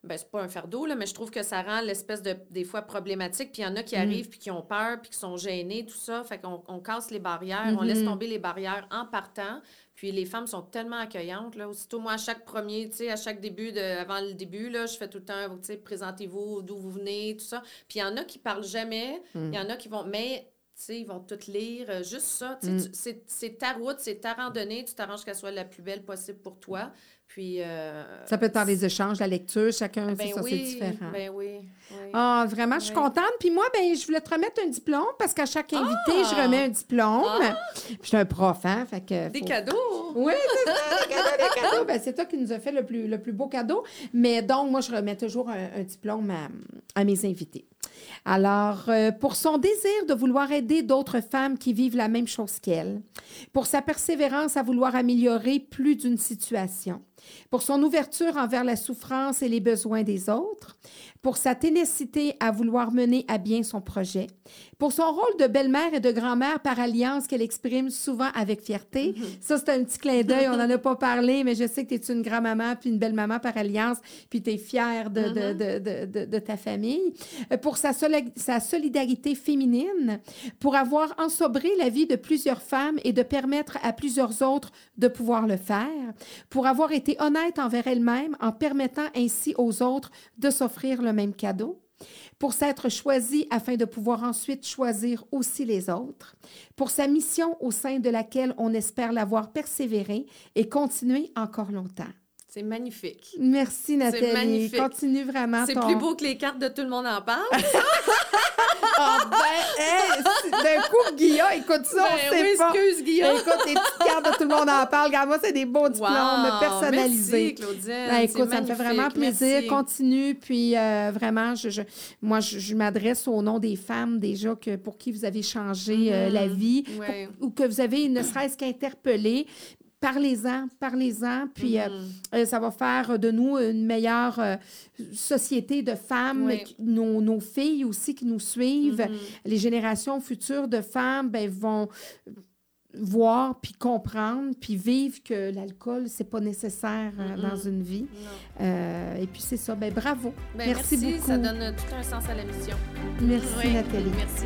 ben, c'est pas un fardeau, là, mais je trouve que ça rend l'espèce de, des fois, problématique. Puis il y en a qui mm. arrivent, puis qui ont peur, puis qui sont gênés, tout ça. Fait qu'on on casse les barrières, on laisse mm-hmm. tomber les barrières en partant. Puis les femmes sont tellement accueillantes, là. Aussitôt, moi, à chaque premier, tu sais, à chaque début, de, avant le début, là, je fais tout le temps, tu sais, présentez-vous, d'où vous venez, tout ça. Puis il y en a qui parlent jamais, il y mm. en a qui vont... Mais sais, ils vont tout lire. euh, juste ça, Mm. c'est ta route, c'est ta randonnée. Tu t'arranges qu'elle soit la plus belle possible pour toi. Puis. euh, Ça peut être par les échanges, la lecture, chacun, c'est ben ça, c'est différent. Ben oui. oui. Ah, vraiment, je suis contente. Puis moi, ben, je voulais te remettre un diplôme parce qu'à chaque invité, Ah! je remets un diplôme. Ah! Puis je suis un prof, hein? Fait que Des faut- cadeaux. Oui, c'est ça, des cadeaux, des cadeaux. Ben, c'est toi qui nous a fait le plus, le plus beau cadeau. Mais donc, moi, je remets toujours un, un diplôme à, à mes invités. Alors, euh, pour son désir de vouloir aider d'autres femmes qui vivent la même chose qu'elle, pour sa persévérance à vouloir améliorer plus d'une situation, pour son ouverture envers la souffrance et les besoins des autres, pour sa ténacité à vouloir mener à bien son projet, pour son rôle de belle-mère et de grand-mère par alliance qu'elle exprime souvent avec fierté. Ça, c'est un petit clin d'œil, on n'en a pas parlé, mais je sais que tu es une grand-maman puis une belle-maman par alliance, puis tu es fière de, de, de, de, de- de ta famille. Euh, Pour sa, soli- sa solidarité féminine, pour avoir ensobré la vie de plusieurs femmes et de permettre à plusieurs autres de pouvoir le faire, pour avoir été honnête envers elle-même en permettant ainsi aux autres de s'offrir le même cadeau, pour s'être choisie afin de pouvoir ensuite choisir aussi les autres, pour sa mission au sein de laquelle on espère l'avoir persévéré et continuer encore longtemps. C'est magnifique. Merci Nathalie. magnifique. Continue vraiment C'est ton... plus beau que les cartes de tout le monde en parle. Ah ben, hey, d'un coup, Guillaume, écoute ça, on Ben sait pas. excuse, Guillaume. Écoute, les petites cartes de tout le monde en parle. Regarde, moi, c'est des beaux diplômes Wow, personnalisés. Merci, Claudine. Ben, C'est écoute, ça me fait vraiment plaisir. Merci. Continue. Puis euh, vraiment, je, je- moi, je, je m'adresse au nom des femmes déjà que, pour qui vous avez changé euh, la vie pour- Ouais. ou que vous avez ne serait-ce qu'interpellé. Parlez-en, parlez-en, puis euh, Mhm. euh, ça va faire de nous une meilleure euh, société de femmes, Oui. qui- nos, nos filles aussi qui nous suivent, Mhm. les générations futures de femmes ben, vont voir, puis comprendre, puis vivre que l'alcool, c'est pas nécessaire dans une vie. Euh, et puis c'est ça. Ben bravo. Ben, merci, merci, beaucoup. ça donne tout un sens à la mission. Merci Oui, Nathalie. Merci.